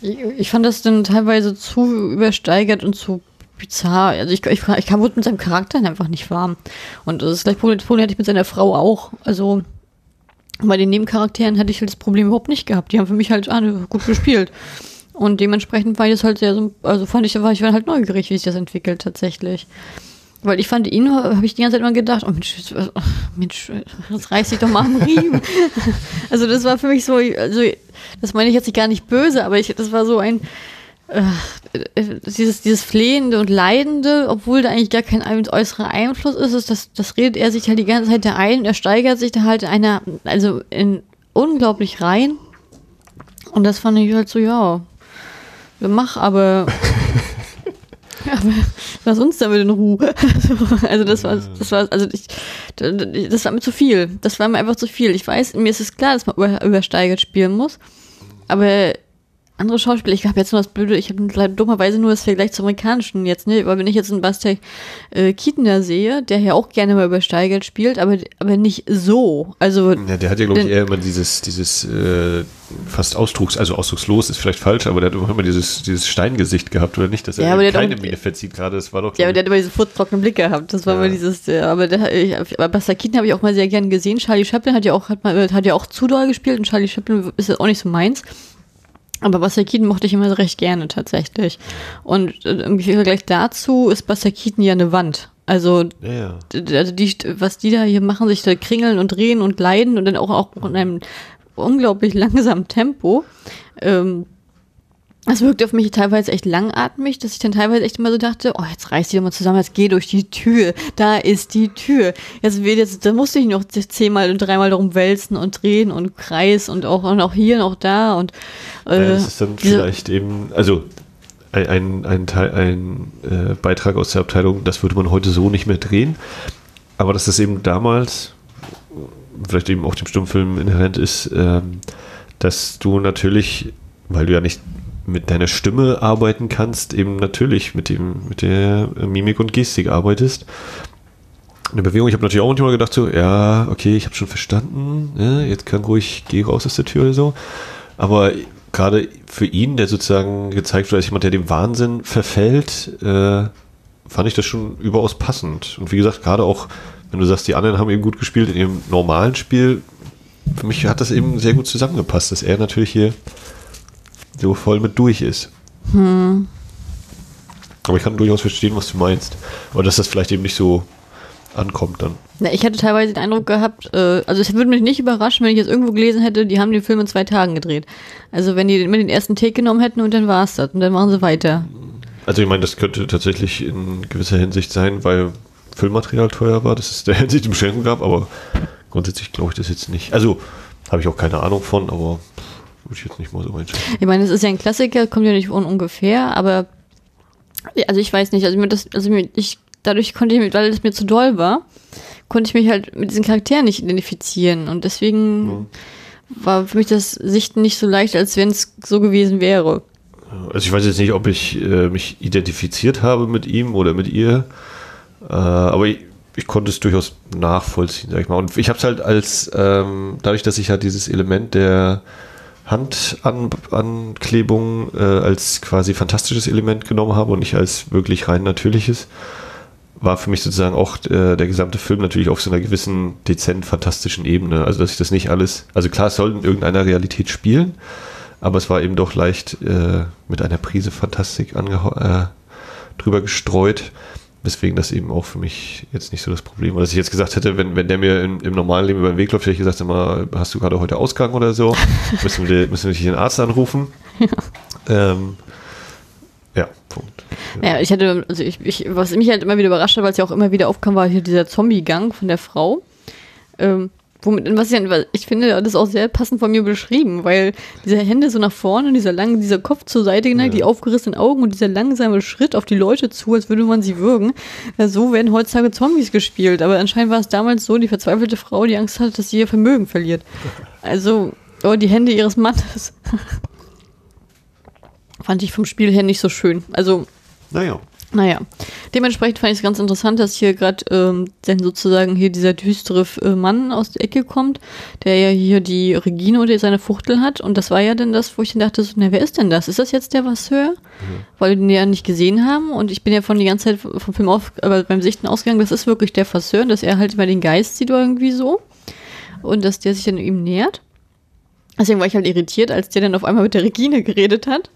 ich, ich fand das dann teilweise zu übersteigert und zu bizarr. Also ich, ich, ich kam mit seinem Charakter einfach nicht warm. Und das gleiche Problem, Problem hatte ich mit seiner Frau auch. Also bei den Nebencharakteren hatte ich halt das Problem überhaupt nicht gehabt. Die haben für mich halt ah, gut gespielt. Und dementsprechend war ich das halt sehr, so- also fand ich, war ich halt neugierig, wie sich das entwickelt tatsächlich. Weil ich fand ihn, habe ich die ganze Zeit immer gedacht, oh Mensch, das- ach, Mensch, das reißt sich doch mal am Riemen. also das war für mich so, also das meine ich jetzt gar nicht böse, aber ich, das war so ein, äh, dieses, dieses Flehende und Leidende, obwohl da eigentlich gar kein ein- äußerer Einfluss ist, ist das, das redet er sich halt die ganze Zeit da ein, er steigert sich da halt einer, also in unglaublich rein. Und das fand ich halt so, ja, mach, aber, aber lass uns damit in Ruhe. Also das war, das war, also ich, das war mir zu viel. Das war mir einfach zu viel. Ich weiß, mir ist es klar, dass man über, übersteigert spielen muss, aber andere Schauspieler, ich habe jetzt nur das Blöde, ich habe dummerweise nur das Vergleich zum amerikanischen jetzt, ne? Weil wenn ich jetzt einen Buster äh, da sehe, der ja auch gerne mal übersteigert spielt, aber, aber nicht so. Also Ja, der hat ja, glaube ich, eher immer dieses, dieses äh, fast ausdrucks, also ausdruckslos ist vielleicht falsch, aber der hat auch immer dieses, dieses Steingesicht gehabt, oder nicht? Dass er Ja, aber der hat keine Miene verzieht gerade, das war doch. Ja, aber der hat immer diese furztrockenen Blicke gehabt. Das war Ja. immer dieses, ja, aber der, ich, aber Buster Keaton habe ich auch mal sehr gern gesehen. Charlie Chaplin hat ja auch, hat, mal, hat ja auch zu doll gespielt und Charlie Chaplin ist jetzt auch nicht so meins. Aber Keaton mochte ich immer recht gerne tatsächlich. Und äh, im Vergleich dazu ist Keaton ja eine Wand. Also ja, also die, was die da hier machen, sich da kringeln und drehen und leiden und dann auch, auch in einem unglaublich langsamen Tempo. Ähm, das wirkte auf mich teilweise echt langatmig, dass ich dann teilweise echt immer so dachte, oh, jetzt reiß die doch mal zusammen, jetzt geh durch die Tür, da ist die Tür. Jetzt wird jetzt, da musste ich noch zehnmal und dreimal darum wälzen und drehen und Kreis und auch, und auch hier und auch da und Ja, äh, das ist dann vielleicht eben, also ein, ein, Teil, ein äh, Beitrag aus der Abteilung, das würde man heute so nicht mehr drehen. Aber dass das eben damals, vielleicht eben auch dem Stummfilm inhärent ist, ähm, dass du natürlich, weil du ja nicht mit deiner Stimme arbeiten kannst, eben natürlich mit dem, mit der Mimik und Gestik arbeitest. Eine Bewegung, ich habe natürlich auch manchmal gedacht, so, ja, okay, ich habe schon verstanden, ne, jetzt kann ruhig, geh raus aus der Tür oder so. Aber gerade für ihn, der sozusagen gezeigt wird als jemand, der dem Wahnsinn verfällt, äh, fand ich das schon überaus passend. Und wie gesagt, gerade auch, wenn du sagst, die anderen haben eben gut gespielt in ihrem normalen Spiel, für mich hat das eben sehr gut zusammengepasst, dass er natürlich hier so voll mit durch ist. Hm. Aber ich kann durchaus verstehen, was du meinst. Aber dass das vielleicht eben nicht so ankommt dann. Na, ich hatte teilweise den Eindruck gehabt, äh, also es würde mich nicht überraschen, wenn ich jetzt irgendwo gelesen hätte, die haben den Film in zwei Tagen gedreht. Also wenn die immer den ersten Take genommen hätten und dann war es das und dann machen sie weiter. Also ich meine, das könnte tatsächlich in gewisser Hinsicht sein, weil Filmmaterial teuer war, dass es der Hinsicht Beschränkung gab, aber grundsätzlich glaube ich das jetzt nicht. Also habe ich auch keine Ahnung von, aber würde ich jetzt nicht mal so einschätzen. Ich meine, es ist ja ein Klassiker, kommt ja nicht von ungefähr, aber also ich weiß nicht, also mir das, also mir, ich dadurch konnte ich, weil es mir zu doll war, konnte ich mich halt mit diesen Charakteren nicht identifizieren. Und deswegen mhm. war für mich das Sichten nicht so leicht, als wenn es so gewesen wäre. Also ich weiß jetzt nicht, ob ich äh, mich identifiziert habe mit ihm oder mit ihr, äh, aber ich, ich, konnte es durchaus nachvollziehen, sag ich mal. Und ich habe es halt als, ähm, dadurch, dass ich halt dieses Element der Handanklebung äh, als quasi fantastisches Element genommen habe und nicht als wirklich rein natürliches, war für mich sozusagen auch äh, der gesamte Film natürlich auf so einer gewissen dezent fantastischen Ebene. Also dass ich das nicht alles, also klar, es soll in irgendeiner Realität spielen, aber es war eben doch leicht äh, mit einer Prise Fantastik äh, drüber gestreut. Weswegen das eben auch für mich jetzt nicht so das Problem war. Dass ich jetzt gesagt hätte, wenn, wenn der mir im, im normalen Leben über den Weg läuft, hätte ich gesagt, immer, hast du gerade heute Ausgang oder so? müssen wir, müssen wir dich den Arzt anrufen? Ja. Ähm, ja, Punkt. Ja, ich hatte, also ich, ich, was mich halt immer wieder überrascht hat, weil es ja auch immer wieder aufkam, war hier dieser Zombie-Gang von der Frau. Ähm, womit, was ich, ich finde, das ist auch sehr passend von mir beschrieben, weil diese Hände so nach vorne und dieser lange, dieser Kopf zur Seite geneigt, ja. die aufgerissenen Augen und dieser langsame Schritt auf die Leute zu, als würde man sie würgen. Ja, so werden heutzutage Zombies gespielt. Aber anscheinend war es damals so, die verzweifelte Frau, die Angst hatte, dass sie ihr Vermögen verliert. Also, oh, die Hände ihres Mannes. Fand ich vom Spiel her nicht so schön. Also. Naja. Naja, dementsprechend fand ich es ganz interessant, dass hier gerade ähm, dann sozusagen hier dieser düstere äh, Mann aus der Ecke kommt, der ja hier die Regine oder seine Fuchtel hat. Und das war ja dann das, wo ich dann dachte, so, na, wer ist denn das? Ist das jetzt der Vasseur? Mhm. Weil wir den ja nicht gesehen haben. Und ich bin ja von die ganze Zeit vom Film auf, aber beim Sichten ausgegangen, das ist wirklich der Vasseur, dass er halt immer den Geist sieht oder irgendwie so. Und dass der sich dann ihm nähert. Deswegen war ich halt irritiert, als der dann auf einmal mit der Regine geredet hat.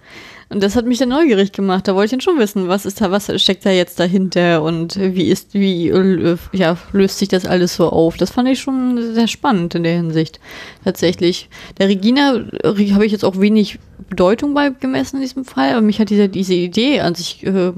Und das hat mich dann neugierig gemacht. Da wollte ich dann schon wissen, was ist da, was steckt da jetzt dahinter und wie ist, wie äh, ja, löst sich das alles so auf. Das fand ich schon sehr spannend in der Hinsicht. Tatsächlich. Der Regina äh, habe ich jetzt auch wenig Bedeutung bei gemessen in diesem Fall, aber mich hat diese, diese Idee an sich äh,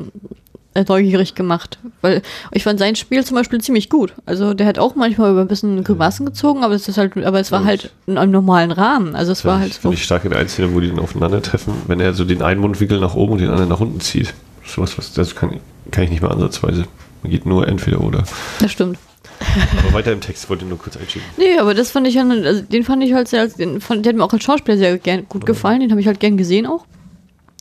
neugierig gemacht. Weil ich fand sein Spiel zum Beispiel ziemlich gut. Also der hat auch manchmal über ein bisschen Grimassen gezogen, aber es ist halt, aber es war halt in einem normalen Rahmen. Also es ja, war halt so. Finde ich stark in der Einzelnen, wo die dann aufeinandertreffen, wenn er so den einen Mundwinkel nach oben und den anderen nach unten zieht. Sowas, was, das kann, kann ich nicht mehr ansatzweise. Man geht nur entweder oder. Das stimmt. Aber weiter im Text wollte ich nur kurz einschieben. Nee, aber das fand ich also den fand ich halt sehr, den, fand, der hat mir auch als Schauspieler sehr gern, gut gefallen, den habe ich halt gern gesehen auch.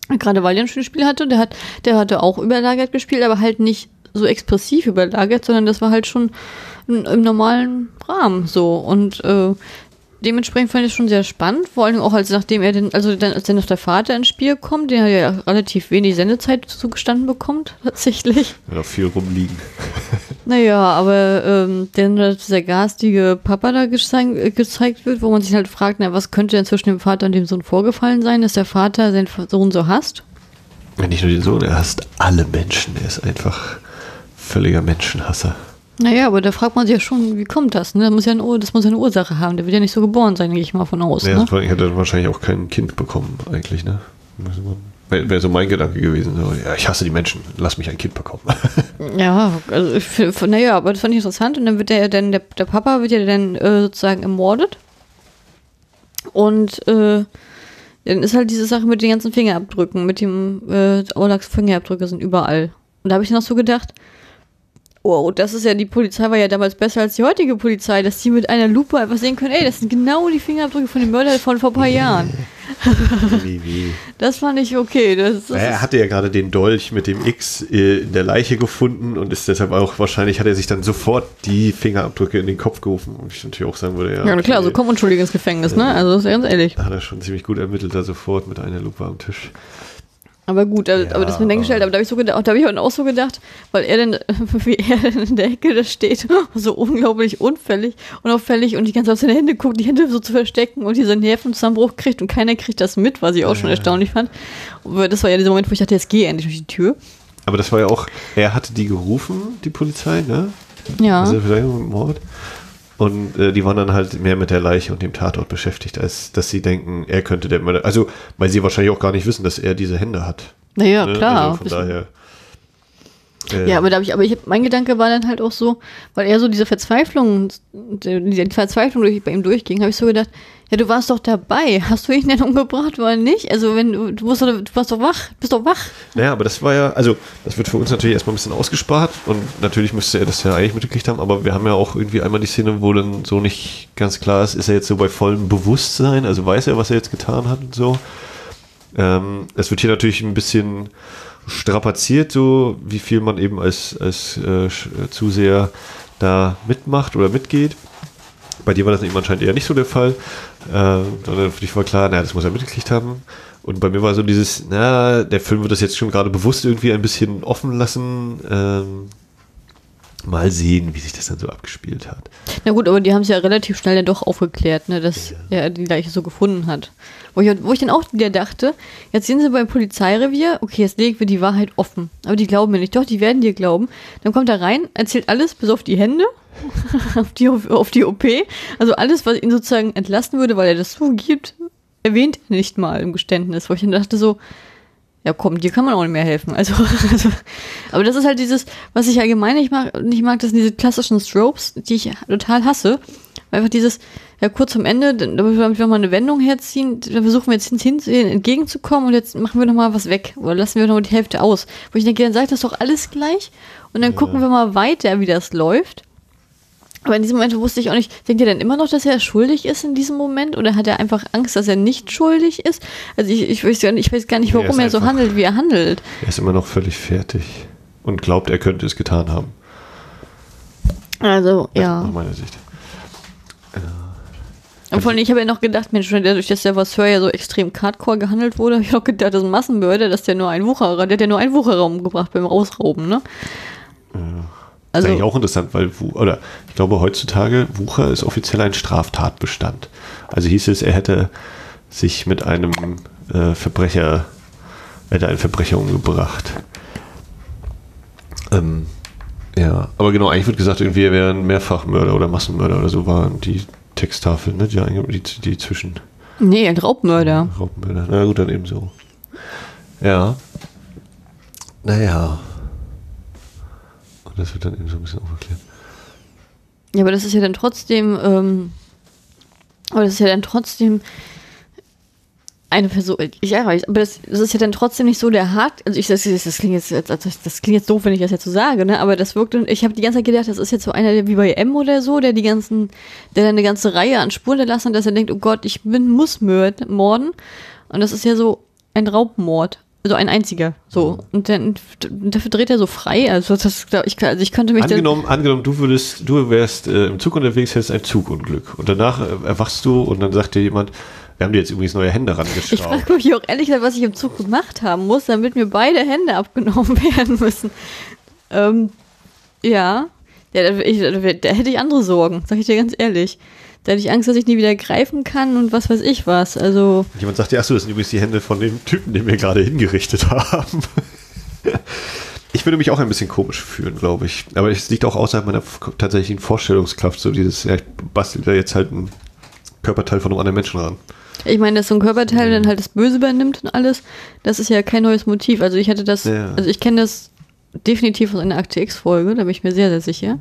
Gerade weil er ein schönes Spiel hatte, der hat, der hatte auch überlagert gespielt, aber halt nicht so expressiv überlagert, sondern das war halt schon im, im normalen Rahmen so. Und äh, dementsprechend fand ich es schon sehr spannend, vor allem auch als nachdem er den, also dann, als dann noch der Vater ins Spiel kommt, der ja relativ wenig Sendezeit zugestanden bekommt, tatsächlich. Ja, viel rumliegen. Naja, aber ähm, dann dieser garstige Papa da gezeigt, gezeigt wird, wo man sich halt fragt, na, was könnte denn zwischen dem Vater und dem Sohn vorgefallen sein, dass der Vater seinen Sohn so hasst? Nicht nur den Sohn, er hasst alle Menschen. Er ist einfach völliger Menschenhasser. Naja, aber da fragt man sich ja schon, wie kommt das? Ne? Das, muss ja eine, das muss ja eine Ursache haben. Der wird ja nicht so geboren sein, gehe ich mal von aus. Ja, ne? das hätte wahrscheinlich auch kein Kind bekommen, eigentlich. Ne? Wäre wär so mein Gedanke gewesen. So, ja, ich hasse die Menschen, lass mich ein Kind bekommen. ja, also, naja, aber das fand ich interessant. Und dann wird der, dann, der, der Papa wird ja dann äh, sozusagen ermordet. Und äh, Dann ist halt diese Sache mit den ganzen Fingerabdrücken, mit dem äh, Aulax Fingerabdrücke sind überall. Und da habe ich noch so gedacht, oh, das ist ja, die Polizei war ja damals besser als die heutige Polizei, dass die mit einer Lupe einfach sehen können, ey, das sind genau die Fingerabdrücke von dem Mörder von vor ein paar Jahren. Wie, wie. Das fand ich okay. Das, das er hatte ja gerade den Dolch mit dem X äh, in der Leiche gefunden und ist deshalb auch, wahrscheinlich hat er sich dann sofort die Fingerabdrücke in den Kopf gerufen. Und ich natürlich auch sagen würde, ja. ja, klar, okay, so kommt unschuldig ins Gefängnis, ne? Also, das ist ja ganz ehrlich. Da hat er schon ziemlich gut ermittelt, da sofort mit einer Lupe am Tisch. Aber gut, aber, Ja, aber das mir dann gestellt, aber da habe ich so gedacht, da habe ich auch so gedacht, weil er dann, wie er dann in der Ecke da steht, so unglaublich unfällig, unauffällig und die ganze Zeit auf seine Hände guckt, die Hände so zu verstecken und dieser Nervenzusammenbruch kriegt und keiner kriegt das mit, was ich auch schon erstaunlich fand. Und das war ja dieser Moment, wo ich dachte, jetzt geh endlich durch die Tür. Aber das war ja auch, er hatte die gerufen, die Polizei, ne? Ja. Also Mord. Und äh, die waren dann halt mehr mit der Leiche und dem Tatort beschäftigt, als dass sie denken, er könnte der Mörder. Also, weil sie wahrscheinlich auch gar nicht wissen, dass er diese Hände hat. naja, ne? klar. Also von daher. äh, Ja, aber da hab ich, aber ich mein Gedanke war dann halt auch so, weil er so diese Verzweiflung, diese Verzweiflung durch, bei ihm durchging, habe ich so gedacht, ja, du warst doch dabei, hast du ihn denn umgebracht oder nicht? Also wenn du, du, musst du warst doch wach, bist doch wach. Naja, aber das war ja, also das wird für uns natürlich erstmal ein bisschen ausgespart und natürlich müsste er das ja eigentlich mitgekriegt haben, aber wir haben ja auch irgendwie einmal die Szene, wo dann so nicht ganz klar ist, ist er jetzt so bei vollem Bewusstsein, also weiß er, was er jetzt getan hat und so. Ähm, es wird hier natürlich ein bisschen strapaziert, so wie viel man eben als, als äh, Zuseher da mitmacht oder mitgeht. Bei dir war das eben anscheinend eher nicht so der Fall. Äh, sondern für dich war klar, naja, das muss er mitgekriegt haben. Und bei mir war so dieses, na, der Film wird das jetzt schon gerade bewusst irgendwie ein bisschen offen lassen. Ähm, mal sehen, wie sich das dann so abgespielt hat. Na gut, aber die haben es ja relativ schnell dann doch aufgeklärt, ne, dass er die Leiche so gefunden hat. Wo ich, wo ich dann auch wieder dachte, jetzt sind sie beim Polizeirevier, okay, jetzt legen wir die Wahrheit offen. Aber die glauben mir nicht. Doch, die werden dir glauben. Dann kommt er rein, erzählt alles, bis auf die Hände, auf, die, auf die OP. Also alles, was ihn sozusagen entlasten würde, weil er das zugibt, erwähnt er nicht mal im Geständnis. Wo ich dann dachte so, ja komm, dir kann man auch nicht mehr helfen. Also, also aber das ist halt dieses, was ich allgemein nicht mag, nicht mag, das sind diese klassischen Stropes, die ich total hasse. Einfach dieses, ja kurz am Ende, dann- damit wir nochmal eine Wendung herziehen, da versuchen wir jetzt hin, hin, entgegenzukommen und jetzt machen wir nochmal was weg oder lassen wir nochmal die Hälfte aus. Wo ich denke, dann sagt das doch alles gleich und dann gucken wir mal weiter, wie das läuft. Aber in diesem Moment wusste ich auch nicht, denkt ihr denn immer noch, dass er schuldig ist in diesem Moment? Oder hat er einfach Angst, dass er nicht schuldig ist? Also ich, ich, weiß, gar nicht, ich weiß gar nicht, er warum ist er so einfach- handelt, wie er handelt. Er ist immer noch völlig fertig und glaubt, er könnte es getan haben. Also, Aus ja. meiner Sicht. Und vor allem, ich habe ja noch gedacht, Mensch, dadurch, dass der Vasseur ja so extrem hardcore gehandelt wurde, habe ich auch gedacht, das ist ein Massenmörder, dass der nur ein Wucherer, der hat ja nur einen Wucherer umgebracht beim Rausrauben, ne? Das Also, ist eigentlich auch interessant, weil, oder ich glaube heutzutage, Wucher ist offiziell ein Straftatbestand. Also hieß es, er hätte sich mit einem äh, Verbrecher, er hätte einen Verbrecher umgebracht. Ähm, ja, aber genau, eigentlich wird gesagt, irgendwie er wäre ein Mehrfachmörder oder Massenmörder oder so waren die Texttafeln, ne, die, die, die zwischen nee, ein Raubmörder. Raubmörder. Na gut, dann eben so. Ja. Naja. Und das wird dann eben so ein bisschen aufgeklärt. Ja, aber das ist ja dann trotzdem, ähm, aber das ist ja dann trotzdem eine Person, ich weiß, aber das, das ist ja dann trotzdem nicht so der hart, also ich, das, das, das klingt jetzt, also das klingt jetzt doof, wenn ich das jetzt so sage, ne, aber das wirkt, ich habe die ganze Zeit gedacht, das ist jetzt so einer, der wie bei M oder so, der die ganzen, der dann eine ganze Reihe an Spuren hinterlassen hat, dass er denkt, oh Gott, ich bin, muss morden, und das ist ja so ein Raubmord. Also ein einziger, so. Und dann dafür dreht er so frei. Also das, ich, also ich könnte mich Angenommen, angenommen, du würdest, du wärst äh, im Zug unterwegs, hättest ein Zugunglück. Und danach äh, erwachst du und dann sagt dir jemand, wir haben dir jetzt übrigens neue Hände Ich rangeschraubt. frage mich auch ehrlich gesagt, was ich im Zug gemacht haben muss, damit mir beide Hände abgenommen werden müssen. Ähm, ja, ja da, ich, da, hätte ich andere Sorgen, sag ich dir ganz ehrlich. Da hätte ich Angst, dass ich nie wieder greifen kann und was weiß ich was. Also, Jemand sagt dir, achso, das sind übrigens die Hände von dem Typen, den wir gerade hingerichtet haben. Ich würde mich auch ein bisschen komisch fühlen, glaube ich. Aber es liegt auch außerhalb meiner tatsächlichen Vorstellungskraft, so dieses, ja, ich bastel da jetzt halt ein Körperteil von einem anderen Menschen ran. Ich meine, dass so ein Körperteil dann halt das Böse übernimmt und alles, das ist ja kein neues Motiv. Also ich hatte das, Ja. also ich kenne das definitiv aus einer Akte X-Folge, da bin ich mir sehr, sehr sicher.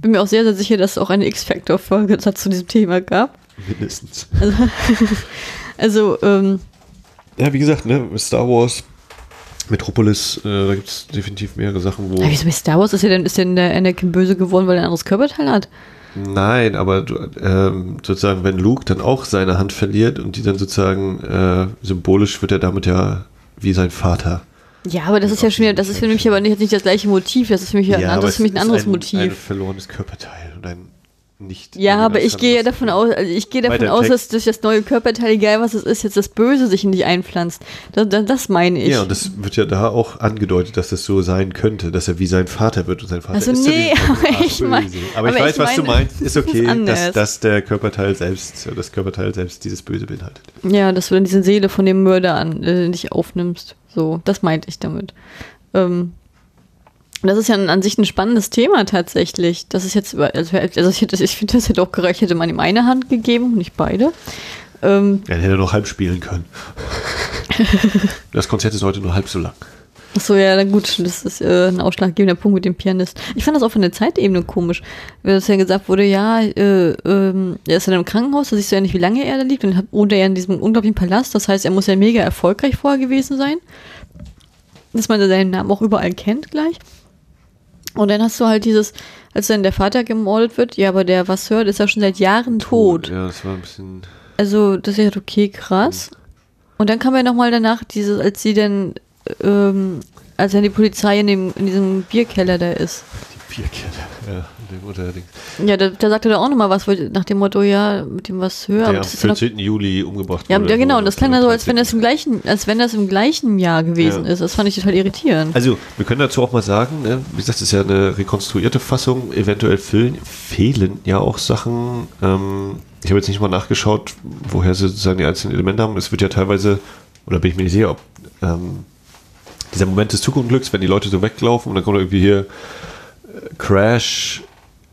Bin mir auch sehr, sehr sicher, dass es auch eine X-Factor-Folge zu diesem Thema gab. Mindestens. Also, also ähm, ja, wie gesagt, ne, Star Wars, Metropolis, äh, da gibt es definitiv mehrere Sachen, wo. Aber wieso bei Star Wars ist ja denn, ist denn der Anakin böse geworden, weil er ein anderes Körperteil hat? Nein, aber du, ähm, sozusagen, wenn Luke dann auch seine Hand verliert und die dann sozusagen äh, symbolisch wird er damit ja wie sein Vater. Ja, aber das ist ja schon wieder, das ist für mich aber nicht, nicht das gleiche Motiv, das ist für mich, ja, aber das ist für mich ein es anderes ein, Motiv. Ein verlorenes Körperteil und ein nicht. Ja, aber ich gehe davon aus, also ich gehe davon aus, dass durch das neue Körperteil, egal was es ist, jetzt das Böse sich in dich einpflanzt. Das, das, meine ich. Ja, und das wird ja da auch angedeutet, dass das so sein könnte, dass er wie sein Vater wird und sein Vater Also ist nee, ja aber ich mein- Böse. aber ich aber weiß, ich was du meine, meinst. Ist das ist okay, dass, dass der Körperteil selbst, das Körperteil selbst dieses Böse beinhaltet. Ja, dass du dann diese Seele von dem Mörder an äh, nicht aufnimmst. So, das meinte ich damit. Ähm, das ist ja an, sich ein spannendes Thema tatsächlich. Das ist jetzt, also, also ich, finde, das hätte auch gereicht, hätte man ihm eine Hand gegeben, nicht beide. Ähm, Ja, dann hätte er noch halb spielen können. das Konzert ist heute nur halb so lang. Achso, ja, na gut, das ist äh, ein ausschlaggebender Punkt mit dem Pianist. Ich fand das auch von der Zeitebene komisch, weil das ja gesagt wurde, ja, äh, ähm, er ist in einem Krankenhaus, da siehst du ja nicht, wie lange er da liegt und hat- wohnt er ja in diesem unglaublichen Palast, das heißt, er muss ja mega erfolgreich vorher gewesen sein, dass man seinen Namen auch überall kennt gleich. Und dann hast du halt dieses, als dann der Vater gemordet wird, ja, aber der Vasseur ist ja schon seit Jahren tot. Ja, das war ein bisschen. Also, das ist ja okay, krass. Und dann kam ja nochmal danach, diese, als sie dann, ähm, als dann die Polizei in, dem, in diesem Bierkeller da ist. Die Bierkette. Ja, dem Unterding. Ja, da, da sagte er auch nochmal was, nach dem Motto, ja, mit dem was höher. Der am das ist ja, noch, 14. Juli umgebracht ja, wurde. ja, genau, und das klang dann so, als wenn das das im gleichen, als wenn das im gleichen Jahr gewesen Ja. ist. Das fand ich total irritierend. Also, wir können dazu auch mal sagen, ne, wie gesagt, das ist ja eine rekonstruierte Fassung, eventuell fehlen, fehlen ja auch Sachen. Ähm, ich habe jetzt nicht mal nachgeschaut, woher sie sozusagen die einzelnen Elemente haben. Es wird ja teilweise, oder bin ich mir nicht sicher, ob ähm, dieser Moment des Zugunglücks, wenn die Leute so weglaufen und dann kommt irgendwie hier äh, Crash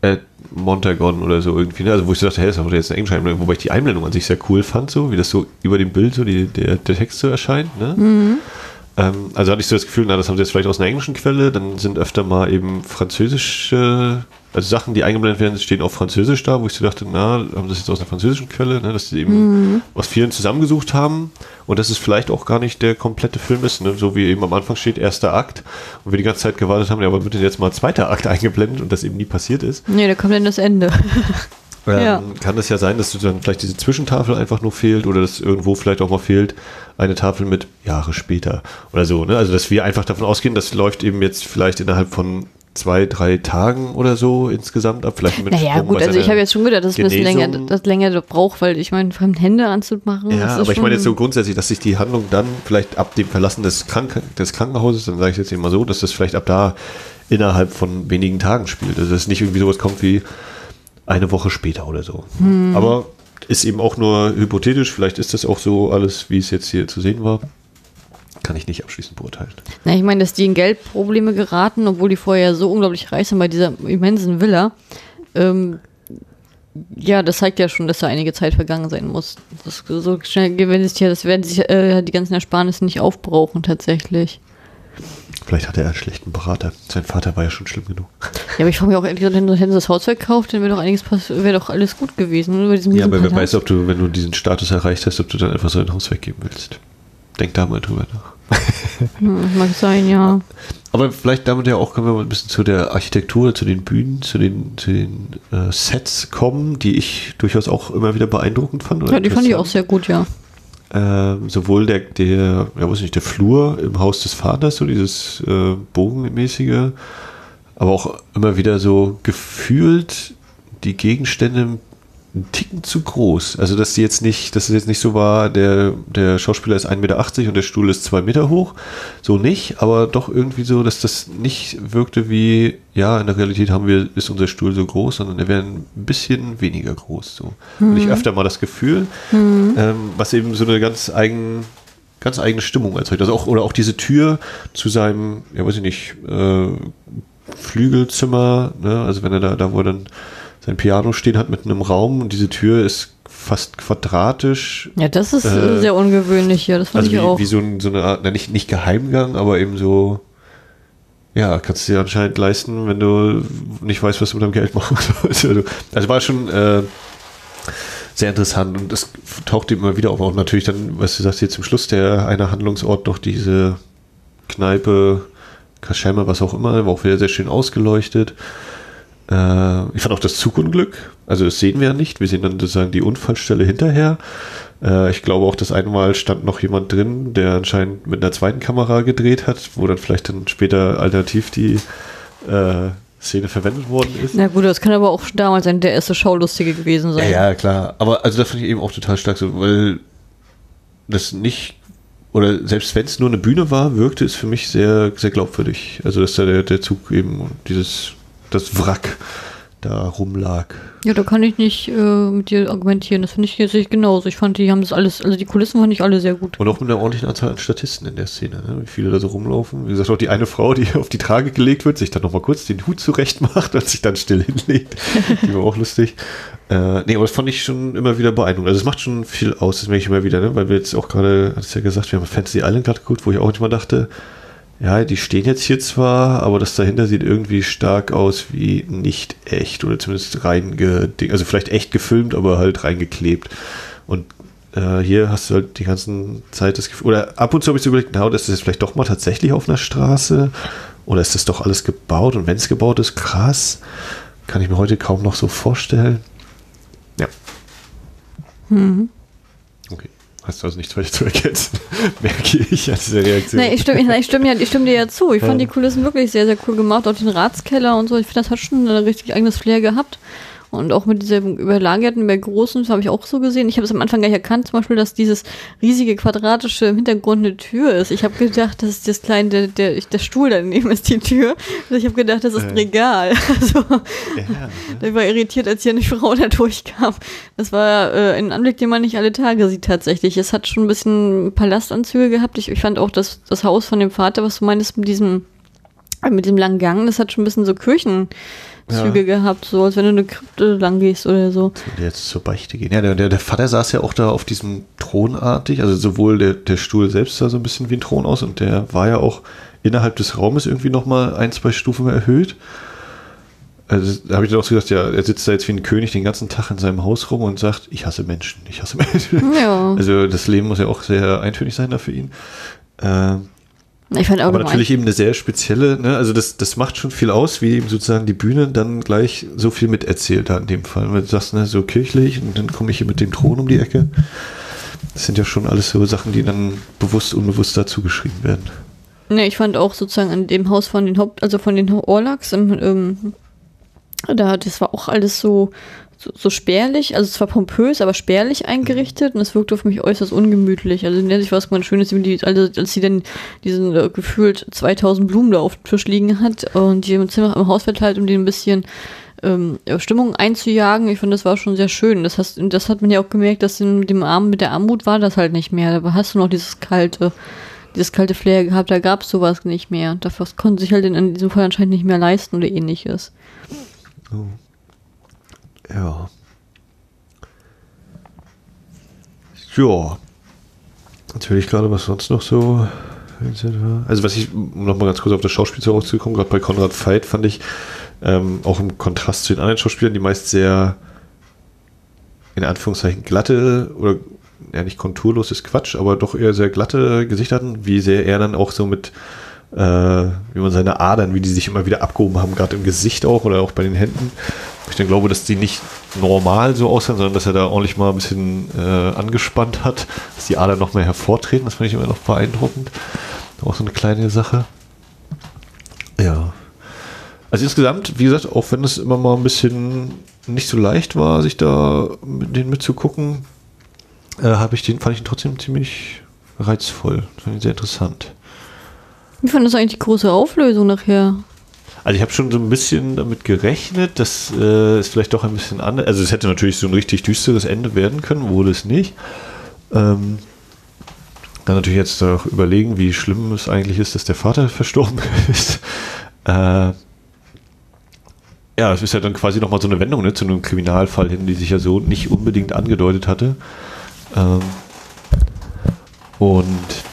at Montagon oder so irgendwie, ne? also wo ich dachte, hey, das ist jetzt eine englische Einblendung, wobei ich die Einblendung an sich sehr cool fand, so wie das so über dem Bild so die, der, der Text so erscheint. Ne? Ähm, also hatte ich so das Gefühl, na, das haben sie jetzt vielleicht aus einer englischen Quelle, dann sind öfter mal eben französische, also Sachen, die eingeblendet werden, stehen auf Französisch da, wo ich so dachte, na, haben sie das jetzt aus einer französischen Quelle, ne, dass sie eben aus vielen zusammengesucht haben und dass es vielleicht auch gar nicht der komplette Film ist, ne, so wie eben am Anfang steht, erster Akt und wir die ganze Zeit gewartet haben, ja, aber bitte jetzt mal zweiter Akt eingeblendet und das eben nie passiert ist. Nee, da kommt dann das Ende. Ähm, Ja. Kann es ja sein, dass du dann vielleicht diese Zwischentafel einfach nur fehlt oder dass irgendwo vielleicht auch mal fehlt eine Tafel mit Jahre später oder so. Ne? Also dass wir einfach davon ausgehen, das läuft eben jetzt vielleicht innerhalb von zwei, drei Tagen oder so insgesamt ab. Vielleicht mit Naja, Sprung gut, also ich habe jetzt schon gedacht, dass es ein bisschen länger, das länger braucht, weil ich meine, fremde Hände anzumachen. Ja, aber ich meine jetzt so grundsätzlich, dass sich die Handlung dann vielleicht ab dem Verlassen des, Kranken des Krankenhauses, dann sage ich jetzt eben mal so, dass das vielleicht ab da innerhalb von wenigen Tagen spielt. Also dass nicht irgendwie sowas kommt wie eine Woche später oder so. Hm. Aber ist eben auch nur hypothetisch, vielleicht ist das auch so alles, wie es jetzt hier zu sehen war. Kann ich nicht abschließend beurteilen. Na, ich meine, dass die in Geldprobleme geraten, obwohl die vorher so unglaublich reich sind bei dieser immensen Villa. Ähm, ja, das zeigt ja schon, dass da einige Zeit vergangen sein muss. Das so schnell gewinnt sich ja, das werden sich äh, die ganzen Ersparnisse nicht aufbrauchen tatsächlich. Vielleicht hatte er einen schlechten Berater. Sein Vater war ja schon schlimm genug. Ja, aber ich frage mich auch ehrlich gesagt, hätten sie das Haus verkauft, dann wäre doch einiges wäre doch alles gut gewesen. Ja, aber wer weiß, ob du, wenn du diesen Status erreicht hast, ob du dann einfach so ein Haus weggeben willst. Denk da mal drüber nach. Hm, mag sein, ja. Aber vielleicht damit ja auch können wir mal ein bisschen zu der Architektur, zu den Bühnen, zu den, zu den äh, Sets kommen, die ich durchaus auch immer wieder beeindruckend fand. Ja, die fand ich auch sehr gut, ja. Ähm, sowohl der, der, ja, weiß nicht, der Flur im Haus des Vaters, so dieses äh, bogenmäßige, aber auch immer wieder so gefühlt die Gegenstände einen Ticken zu groß. Also, dass die jetzt nicht, dass es jetzt nicht so war, der, der Schauspieler ist 1,80 Meter und der Stuhl ist 2 Meter hoch. So nicht, aber doch irgendwie so, dass das nicht wirkte wie, ja, in der Realität haben wir, ist unser Stuhl so groß, sondern er wäre ein bisschen weniger groß. So. Und ich öfter mal das Gefühl, ähm, was eben so eine ganz eigen, ganz eigene Stimmung erzeugt. Also auch, oder auch diese Tür zu seinem, ja weiß ich nicht, äh, Flügelzimmer, ne? also wenn er da, da wo er dann sein Piano stehen hat, mitten im Raum und diese Tür ist fast quadratisch. Ja, das ist Äh, sehr ungewöhnlich, ja, das fand Also ich wie, auch. wie so, ein, so eine Art, na, nicht, nicht Geheimgang, aber eben so, ja, kannst du dir anscheinend leisten, wenn du nicht weißt, was du mit deinem Geld machen sollst. Also, also war schon äh, sehr interessant und es taucht immer wieder auf. Auch natürlich dann, was du sagst, hier zum Schluss der eine Handlungsort doch diese Kneipe, Kaschemme, was auch immer, war auch wieder sehr schön ausgeleuchtet. Äh, ich fand auch das Zugunglück, also das sehen wir ja nicht, wir sehen dann sozusagen die Unfallstelle hinterher. Äh, ich glaube auch, dass einmal stand noch jemand drin, der anscheinend mit einer zweiten Kamera gedreht hat, wo dann vielleicht dann später alternativ die äh, Szene verwendet worden ist. Na gut, das kann aber auch damals ein der erste Schaulustige gewesen sein. Ja, ja, klar. Aber also das fand ich eben auch total stark so, weil das nicht, oder selbst wenn es nur eine Bühne war, wirkte es für mich sehr, sehr glaubwürdig. Also dass da der, der Zug eben dieses, das Wrack da rumlag. Ja, da kann ich nicht äh, mit dir argumentieren. Das finde ich jetzt nicht genauso. Ich fand, die haben das alles, also die Kulissen fand ich alle sehr gut. Und auch mit einer ordentlichen Anzahl an Statisten in der Szene, ne? wie viele da so rumlaufen. Wie gesagt, auch die eine Frau, die auf die Trage gelegt wird, sich dann nochmal kurz den Hut zurecht macht und sich dann still hinlegt. die war auch lustig. Äh, nee, aber das fand ich schon immer wieder beeindruckend. Also es macht schon viel aus, das merke ich immer wieder, ne? weil wir jetzt auch gerade, hat es ja gesagt, wir haben Fantasy Island gerade geguckt, wo ich auch manchmal dachte, ja, die stehen jetzt hier zwar, aber das dahinter sieht irgendwie stark aus wie nicht echt oder zumindest reinge, also vielleicht echt gefilmt, aber halt reingeklebt. Und äh, hier hast du halt die ganze Zeit das Gefühl, oder ab und zu habe ich so überlegt, na, ist das jetzt vielleicht doch mal tatsächlich auf einer Straße oder ist das doch alles gebaut und wenn es gebaut ist, krass, kann ich mir heute kaum noch so vorstellen. Ja. Mhm. Hast du also nichts weiter zu ergänzen, merke ich dieser Reaktion. Nee, ich stimme, ich, ich, stimme ja, ich stimme dir ja zu. Ich fand die Kulissen wirklich sehr, sehr cool gemacht. Auch den Ratskeller und so. Ich finde, das hat schon ein richtig eigenes Flair gehabt. Und auch mit diesem überlagerten, mehr großen, das habe ich auch so gesehen. Ich habe es am Anfang gar nicht erkannt, zum Beispiel, dass dieses riesige quadratische im Hintergrund eine Tür ist. Ich habe gedacht, das ist das kleine, der, der, der Stuhl daneben ist die Tür. Also ich habe gedacht, das ist ein Regal. Also, ja, ich war irritiert, als hier eine Frau da durchkam. Das war äh, ein Anblick, den man nicht alle Tage sieht tatsächlich. Es hat schon ein bisschen Palastanzüge gehabt. Ich, ich fand auch das, das Haus von dem Vater, was du meinst, mit diesem, mit dem langen Gang, das hat schon ein bisschen so Kirchen. Züge ja. gehabt, so als wenn du eine Krypte lang gehst oder so. Jetzt zur Beichte gehen. Ja, der, der, Vater saß ja auch da auf diesem Thronartig, also sowohl der, der Stuhl selbst sah so ein bisschen wie ein Thron aus und der war ja auch innerhalb des Raumes irgendwie nochmal ein, zwei Stufen erhöht. Also da habe ich dann auch so gesagt, ja, er sitzt da jetzt wie ein König den ganzen Tag in seinem Haus rum und sagt, ich hasse Menschen, ich hasse Menschen. Ja. Also das Leben muss ja auch sehr eintönig sein da für ihn. Äh, ich fand auch Aber natürlich eben eine sehr spezielle, ne? also das, das macht schon viel aus, wie eben sozusagen die Bühne dann gleich so viel miterzählt hat in dem Fall. Wenn du sagst, ne, so kirchlich und dann komme ich hier mit dem Thron um die Ecke. Das sind ja schon alles so Sachen, die dann bewusst, unbewusst dazu geschrieben werden. Ne, ich fand auch sozusagen an dem Haus von den Haupt, also von den Orlaks, im, ähm, da, das war auch alles so, so, so spärlich, also zwar pompös, aber spärlich eingerichtet und es wirkte auf mich äußerst ungemütlich. Also in der Sicht war es mal schön, dass die, also, als sie dann diesen äh, gefühlt 2000 Blumen da auf dem Tisch liegen hat und die im Zimmer im Haus verteilt, um die ein bisschen ähm, Stimmung einzujagen. Ich finde, das war schon sehr schön. Das, hast, das hat man ja auch gemerkt, dass in dem Arm mit der Armut war das halt nicht mehr. Da hast du noch dieses kalte, dieses kalte Flair gehabt, da gab es sowas nicht mehr. Dafür konnten sich halt in, in diesem Fall anscheinend nicht mehr leisten oder ähnliches. Oh. Ja. Ja. Natürlich gerade, was sonst noch so. Also, was ich, um nochmal ganz kurz auf das Schauspiel zurückzukommen, gerade bei Konrad Veit fand ich, ähm, auch im Kontrast zu den anderen Schauspielern, die meist sehr, in Anführungszeichen, glatte oder ja nicht konturlos ist Quatsch, aber doch eher sehr glatte Gesichter hatten, wie sehr er dann auch so mit, äh, wie man seine Adern, wie die sich immer wieder abgehoben haben, gerade im Gesicht auch oder auch bei den Händen, ich dann glaube, dass die nicht normal so aussehen, sondern dass er da ordentlich mal ein bisschen äh, angespannt hat, dass die Adern noch mehr hervortreten. Das finde ich immer noch beeindruckend. Auch so eine kleine Sache. Ja. Also insgesamt, wie gesagt, auch wenn es immer mal ein bisschen nicht so leicht war, sich da mit denen mitzugucken, äh, habe ich den, fand ich ihn trotzdem ziemlich reizvoll. Fand ich sehr interessant. Wie fand das eigentlich die große Auflösung nachher? Also ich habe schon so ein bisschen damit gerechnet, dass äh, es vielleicht doch ein bisschen anders. Also es hätte natürlich so ein richtig düsteres Ende werden können, wurde es nicht. Ähm, dann natürlich jetzt auch überlegen, wie schlimm es eigentlich ist, dass der Vater verstorben ist. Äh, ja, es ist ja dann quasi nochmal so eine Wendung ne, zu einem Kriminalfall hin, die sich ja so nicht unbedingt angedeutet hatte. Ähm, und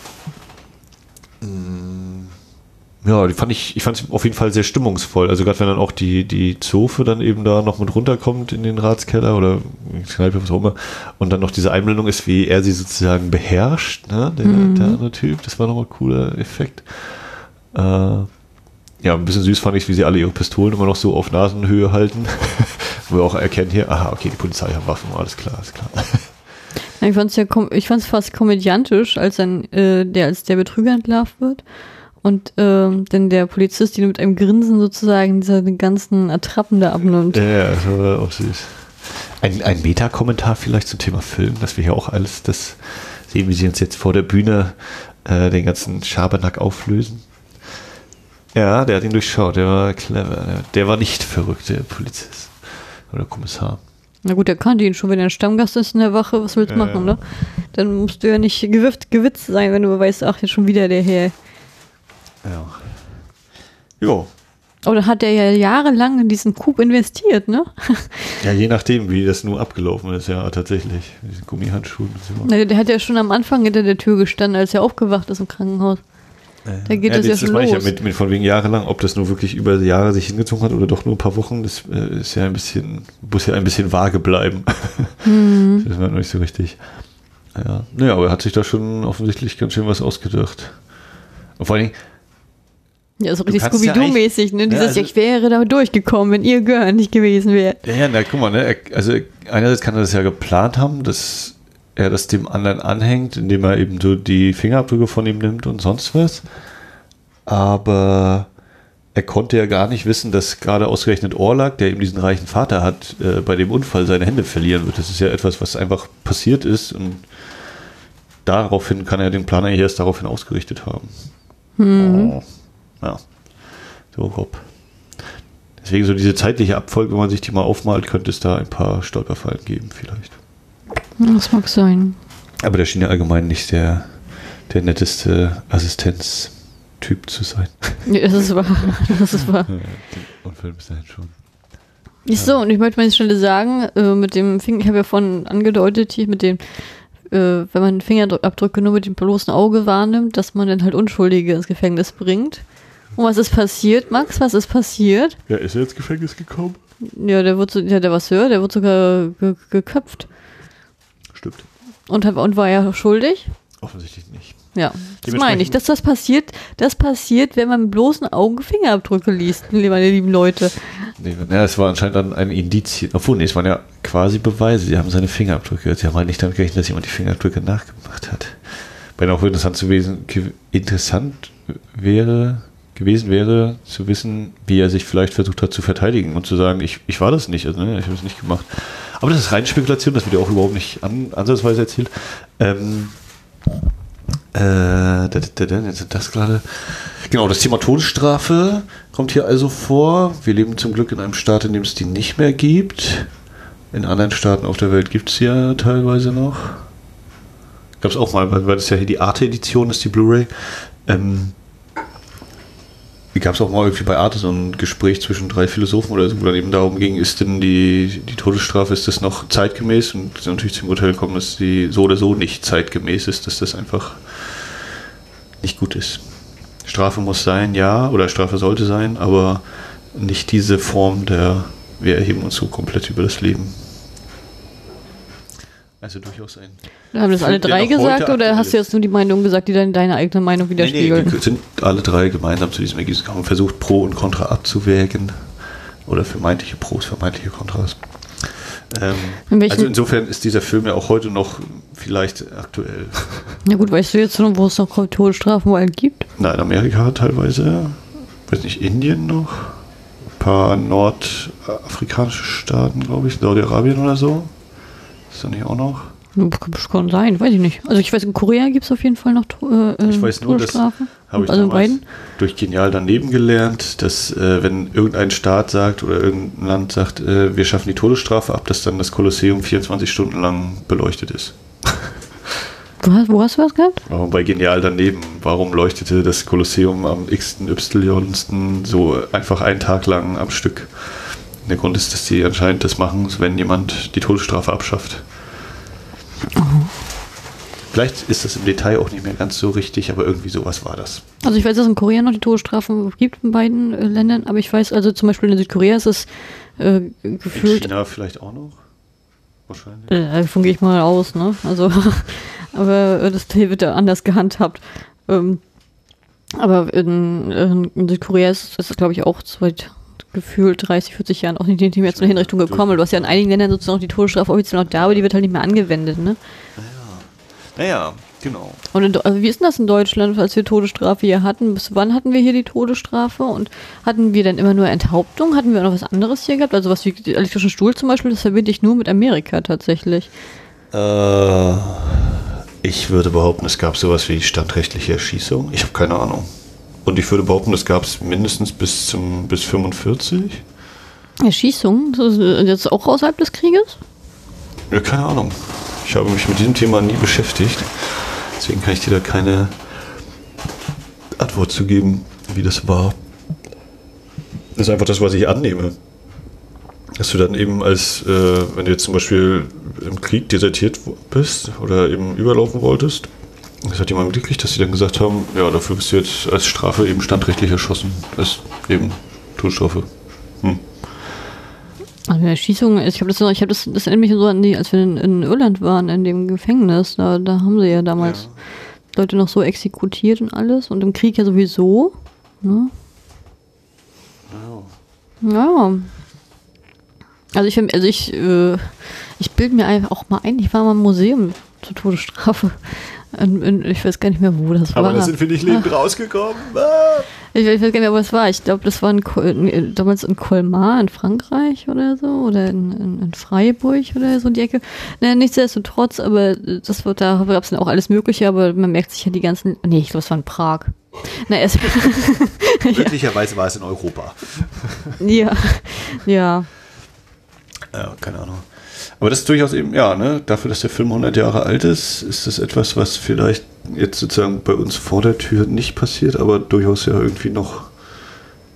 ja, die fand ich, ich fand es auf jeden Fall sehr stimmungsvoll. Also gerade wenn dann auch die, die Zofe dann eben da noch mit runterkommt in den Ratskeller oder Kneipe, was auch immer, und dann noch diese Einblendung ist, wie er sie sozusagen beherrscht, ne? Der, Mhm. der andere Typ, das war nochmal ein cooler Effekt. Äh, ja, ein bisschen süß fand ich, wie sie alle ihre Pistolen immer noch so auf Nasenhöhe halten. Wo wir auch erkennen hier, aha, okay, die Polizei hat Waffen, alles klar, alles klar. Ich ja, kom- ich fand's fast komödiantisch, als dann äh, der als der Betrüger entlarvt wird und ähm, dann der Polizist, die mit einem Grinsen sozusagen diese ganzen Attrappen da abnimmt. Ja, ja, das war auch süß. Ein, ein Meta-Kommentar vielleicht zum Thema Film, dass wir hier auch alles das sehen, wie sie uns jetzt vor der Bühne äh, den ganzen Schabernack auflösen. Ja, der hat ihn durchschaut, der war clever. Der, war nicht verrückt, der Polizist. Oder Kommissar. Na gut, er kannte ihn schon, wenn er ein Stammgast ist in der Wache, was willst du Ja, machen, ja. ne? Dann musst du ja nicht gewitzt sein, wenn du weißt, ach, jetzt schon wieder der her. Ja. Jo. Oder hat er ja jahrelang in diesen Coup investiert, ne? Ja, je nachdem, wie das nur abgelaufen ist, ja, tatsächlich. Mit diesen Gummihandschuhen. und so. Na, Der hat ja schon am Anfang hinter der Tür gestanden, als er aufgewacht ist im Krankenhaus. Da geht es ja das, schon das meine ich ja los. mit, mit von wegen jahrelang, ob das nur wirklich über Jahre sich hingezogen hat oder doch nur ein paar Wochen, das äh, ist ja ein bisschen, muss ja ein bisschen vage bleiben. Mhm. Das ist mir noch nicht so richtig. Ja, naja, aber er hat sich da schon offensichtlich ganz schön was ausgedacht. Und vor allen Dingen, Ja, so richtig ja Scooby-Doo-mäßig, ne? Ja, Dieses, also- ich wäre da durchgekommen, wenn ihr Gehör nicht gewesen wärt. ja, ja, na guck mal, ne, also einerseits kann er das ja geplant haben, dass er das dem anderen anhängt, indem er eben so die Fingerabdrücke von ihm nimmt und sonst was. Aber er konnte ja gar nicht wissen, dass gerade ausgerechnet Orlak, der eben diesen reichen Vater hat, äh, bei dem Unfall seine Hände verlieren wird. Das ist ja etwas, was einfach passiert ist und daraufhin kann er den Plan eigentlich erst daraufhin ausgerichtet haben. Oh. Ja, so grob. Deswegen so diese zeitliche Abfolge, wenn man sich die mal aufmalt, könnte es da ein paar Stolperfallen geben vielleicht. Das mag sein. Aber der schien ja allgemein nicht der, der netteste Assistenztyp zu sein. Ja, das ist wahr. Das ist wahr. Und Film ist dahin schon. Ist so, und ich möchte mal an Stelle sagen, äh, mit dem Finger, ich habe ja vorhin angedeutet, hier mit dem, äh, wenn man Fingerabdrücke nur mit dem bloßen Auge wahrnimmt, dass man dann halt Unschuldige ins Gefängnis bringt. Und was ist passiert, Max? Was ist passiert? Ja, ist er ins Gefängnis gekommen? Ja, der wird so, ja, der was höher, der wird sogar ge geköpft. Stimmt. Und, und war ja schuldig. Offensichtlich nicht. Ja, das meine ich. Dass das passiert, das passiert, wenn man mit bloßen Augen Fingerabdrücke liest, meine lieben Leute. Nee, ja, es war anscheinend dann ein Indiz. Obwohl, nee, es waren ja quasi Beweise. Sie haben seine Fingerabdrücke. Sie haben halt nicht damit gerechnet, dass jemand die Fingerabdrücke nachgemacht hat. Bei auch interessant zu gewesen, ge- interessant wäre, gewesen wäre, zu wissen, wie er sich vielleicht versucht hat zu verteidigen und zu sagen, ich, ich war das nicht, also, ne, ich habe es nicht gemacht. Aber das ist reine Spekulation, das wird ja auch überhaupt nicht an, ansatzweise erzählt. Ähm, äh, jetzt sind das gerade. Genau, das Thema Todesstrafe kommt hier also vor. Wir leben zum Glück in einem Staat, in dem es die nicht mehr gibt. In anderen Staaten auf der Welt gibt es ja teilweise noch. Gab es auch mal, weil das ja hier die Arte-Edition ist, die Blu-ray. Ähm, gab es auch mal irgendwie bei Arte so ein Gespräch zwischen drei Philosophen oder so, wo dann eben darum ging, ist denn die, die Todesstrafe, ist das noch zeitgemäß? Und sie natürlich zum Urteil kommen, dass die so oder so nicht zeitgemäß ist, dass das einfach nicht gut ist. Strafe muss sein, ja, oder Strafe sollte sein, aber nicht diese Form der, wir erheben uns so komplett über das Leben. Also durchaus ein. Haben das alle drei noch gesagt oder hast du jetzt nur die Meinung gesagt, die dann deine eigene Meinung Nee, nee, widerspiegelt? die sind alle drei gemeinsam zu diesem Ergebnis gekommen, versucht Pro und Contra abzuwägen. Oder vermeintliche Pros, vermeintliche Kontras. Ähm, In also insofern ist dieser Film ja auch heute noch vielleicht aktuell. Na gut, weißt du jetzt schon, wo es noch Todesstrafen überall gibt? Na, in Amerika teilweise, weiß nicht, Indien noch, ein paar nordafrikanische Staaten, glaube ich, Saudi-Arabien oder so. Ist da nicht auch noch? Das kann sein, weiß ich nicht. Also ich weiß, in Korea gibt es auf jeden Fall noch To- äh, Ich weiß nur, Todesstrafen. habe ich also in damals beiden. durch Genial daneben gelernt, dass äh, wenn irgendein Staat sagt oder irgendein Land sagt, äh, wir schaffen die Todesstrafe ab, dass dann das Kolosseum 24 Stunden lang beleuchtet ist. Wo hast, wo hast du was gehabt? Warum bei Genial daneben? Warum leuchtete das Kolosseum am x-ten, y-sten so einfach einen Tag lang am Stück? Der Grund ist, dass die anscheinend das machen, wenn jemand die Todesstrafe abschafft. Vielleicht ist das im Detail auch nicht mehr ganz so richtig, aber irgendwie sowas war das. Also ich weiß, dass es in Korea noch die Todesstrafe gibt in beiden äh, Ländern, aber ich weiß, also zum Beispiel in Südkorea ist es äh, gefühlt. In China vielleicht auch noch? Wahrscheinlich. Äh, davon gehe ich mal aus, ne? Also, aber äh, das wird ja anders gehandhabt. Ähm, aber in, in, in Südkorea ist es, glaube ich, auch seit gefühlt 30, 40 Jahren auch nicht, nicht mehr zu einer Hinrichtung gekommen. Du hast ja in einigen Ländern sozusagen noch die Todesstrafe offiziell noch da, aber die wird halt nicht mehr angewendet, ne? Naja, genau. Und in, also wie ist denn das in Deutschland, als wir Todesstrafe hier hatten? Bis wann hatten wir hier die Todesstrafe? Und hatten wir dann immer nur Enthauptung? Hatten wir auch noch was anderes hier gehabt? Also was wie den elektrischen Stuhl zum Beispiel, das verbinde ich nur mit Amerika tatsächlich. Äh, ich würde behaupten, es gab sowas wie standrechtliche Erschießung. Ich habe keine Ahnung. Und ich würde behaupten, das gab es mindestens bis zum bis 45. Erschießung? Das ist jetzt auch außerhalb des Krieges? Ja, keine Ahnung. Ich habe mich mit diesem Thema nie beschäftigt. Deswegen kann ich dir da keine Antwort zu geben, wie das war. Das ist einfach das, was ich annehme. Dass du dann eben als, äh, wenn du jetzt zum Beispiel im Krieg desertiert bist oder eben überlaufen wolltest, das hat jemand mitgekriegt, dass sie dann gesagt haben, ja, dafür bist du jetzt als Strafe eben standrechtlich erschossen. Ist eben Todesstrafe. Hm. Also eine Erschießung, ich habe das, ich habe das, das erinnert mich so an die, als wir in, in Irland waren, in dem Gefängnis, da, da haben sie ja damals Leute noch so exekutiert und alles und im Krieg ja sowieso. Ne? Ja. Also ich, also ich, äh, ich bilde mir einfach auch mal ein, ich war mal im Museum zur Todesstrafe. Ich weiß gar nicht mehr, wo das Aber war. da sind wir nicht lebend rausgekommen. Ah. Ich, ich weiß gar nicht mehr, wo das war. Ich glaube, das war in, damals in Colmar in Frankreich oder so. Oder in, in, in Freiburg oder so die Ecke. Naja, nichtsdestotrotz, aber das wird, da gab es dann auch alles Mögliche, aber man merkt sich ja die ganzen. Nee, ich glaube, es war in Prag. Na, es, Möglicherweise war es in Europa. ja, ja. Ja, keine Ahnung. Aber das ist durchaus eben, ja, ne, dafür, dass der Film 100 Jahre alt ist, ist das etwas, was vielleicht jetzt sozusagen bei uns vor der Tür nicht passiert, aber durchaus ja irgendwie noch